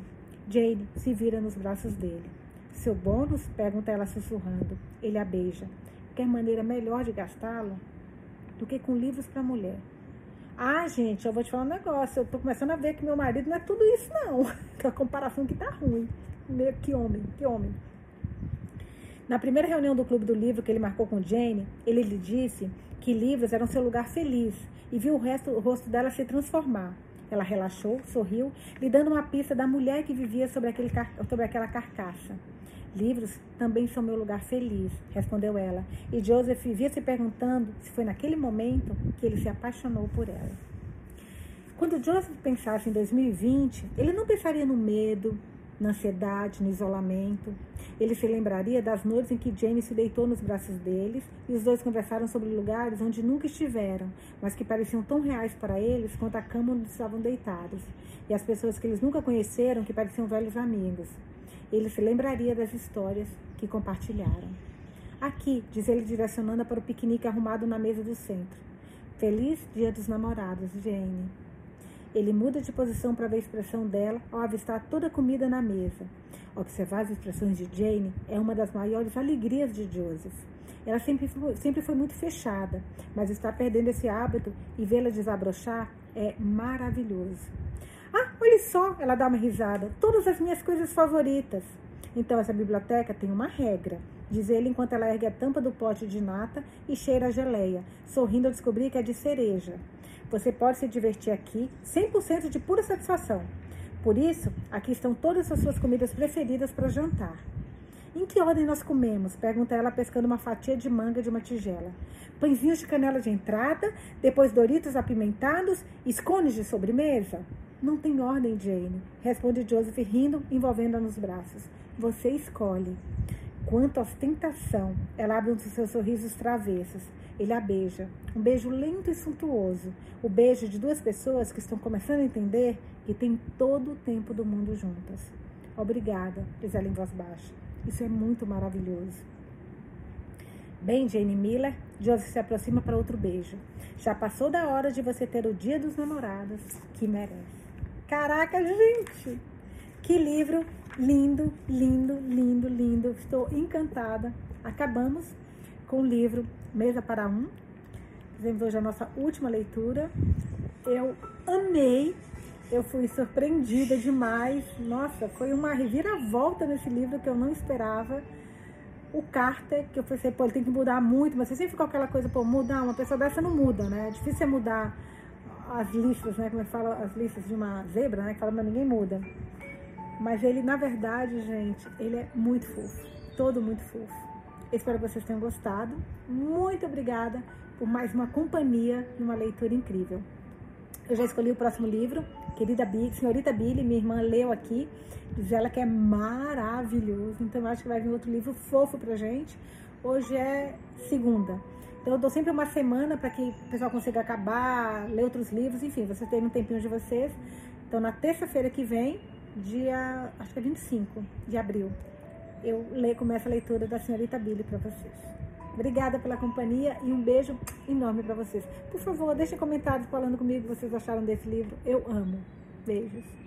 Jane se vira nos braços dele. Seu bônus? pergunta ela sussurrando. Ele a beija. Quer maneira melhor de gastá-lo do que com livros para mulher? Ah, gente, eu vou te falar um negócio. Eu tô começando a ver que meu marido não é tudo isso, não. A comparação que tá ruim. Meu, que homem, que homem. Na primeira reunião do Clube do Livro que ele marcou com Jane, ele lhe disse que livros eram seu lugar feliz e viu o, resto, o rosto dela se transformar. Ela relaxou, sorriu, lhe dando uma pista da mulher que vivia sobre, aquele, sobre aquela carcaça. Livros também são meu lugar feliz, respondeu ela. E Joseph vivia se perguntando se foi naquele momento que ele se apaixonou por ela. Quando Joseph pensasse em 2020, ele não pensaria no medo, na ansiedade, no isolamento. Ele se lembraria das noites em que Jane se deitou nos braços deles e os dois conversaram sobre lugares onde nunca estiveram, mas que pareciam tão reais para eles quanto a cama onde estavam deitados, e as pessoas que eles nunca conheceram que pareciam velhos amigos. Ele se lembraria das histórias que compartilharam. Aqui, diz ele direcionando para o piquenique arrumado na mesa do centro. Feliz Dia dos Namorados, Jane. Ele muda de posição para ver a expressão dela ao avistar toda a comida na mesa. Observar as expressões de Jane é uma das maiores alegrias de Joseph. Ela sempre foi, sempre foi muito fechada, mas está perdendo esse hábito e vê-la desabrochar é maravilhoso. Ah, olha só, ela dá uma risada. Todas as minhas coisas favoritas. Então, essa biblioteca tem uma regra, diz ele enquanto ela ergue a tampa do pote de nata e cheira a geleia, sorrindo ao descobrir que é de cereja. Você pode se divertir aqui 100% de pura satisfação. Por isso, aqui estão todas as suas comidas preferidas para jantar. Em que ordem nós comemos? Pergunta ela, pescando uma fatia de manga de uma tigela. Pãezinhos de canela de entrada, depois doritos apimentados, escones de sobremesa? Não tem ordem, Jane, responde Joseph rindo, envolvendo-a nos braços. Você escolhe. Quanto à ostentação, ela abre um dos seus sorrisos travessos. Ele a beija. Um beijo lento e suntuoso. O beijo de duas pessoas que estão começando a entender que tem todo o tempo do mundo juntas. Obrigada, diz ela em voz baixa. Isso é muito maravilhoso. Bem, Jane Miller, Joseph se aproxima para outro beijo. Já passou da hora de você ter o dia dos namorados que merece. Caraca, gente! Que livro lindo, lindo, lindo, lindo. Estou encantada. Acabamos com o livro Mesa para Um. Fizemos hoje a nossa última leitura. Eu amei, eu fui surpreendida demais. Nossa, foi uma reviravolta nesse livro que eu não esperava. O Carter, que eu pensei, pô, ele tem que mudar muito, mas você sempre ficou aquela coisa, pô, mudar, uma pessoa dessa não muda, né? É difícil você mudar as listas, né? Como é que fala, as listas de uma zebra, né? Que fala, mas ninguém muda. Mas ele, na verdade, gente, ele é muito fofo. Todo muito fofo. Espero que vocês tenham gostado. Muito obrigada por mais uma companhia e uma leitura incrível. Eu já escolhi o próximo livro, querida Billy, senhorita Billy, minha irmã leu aqui, diz ela que é maravilhoso. Então eu acho que vai vir outro livro fofo pra gente. Hoje é segunda. Então eu dou sempre uma semana para que o pessoal consiga acabar, ler outros livros, enfim, vocês terem um tempinho de vocês. Então na terça-feira que vem, dia, acho que é 25 de abril, eu leio, começo a leitura da senhorita Billy para vocês. Obrigada pela companhia e um beijo enorme para vocês. Por favor, deixem comentários falando comigo o que vocês acharam desse livro. Eu amo. Beijos.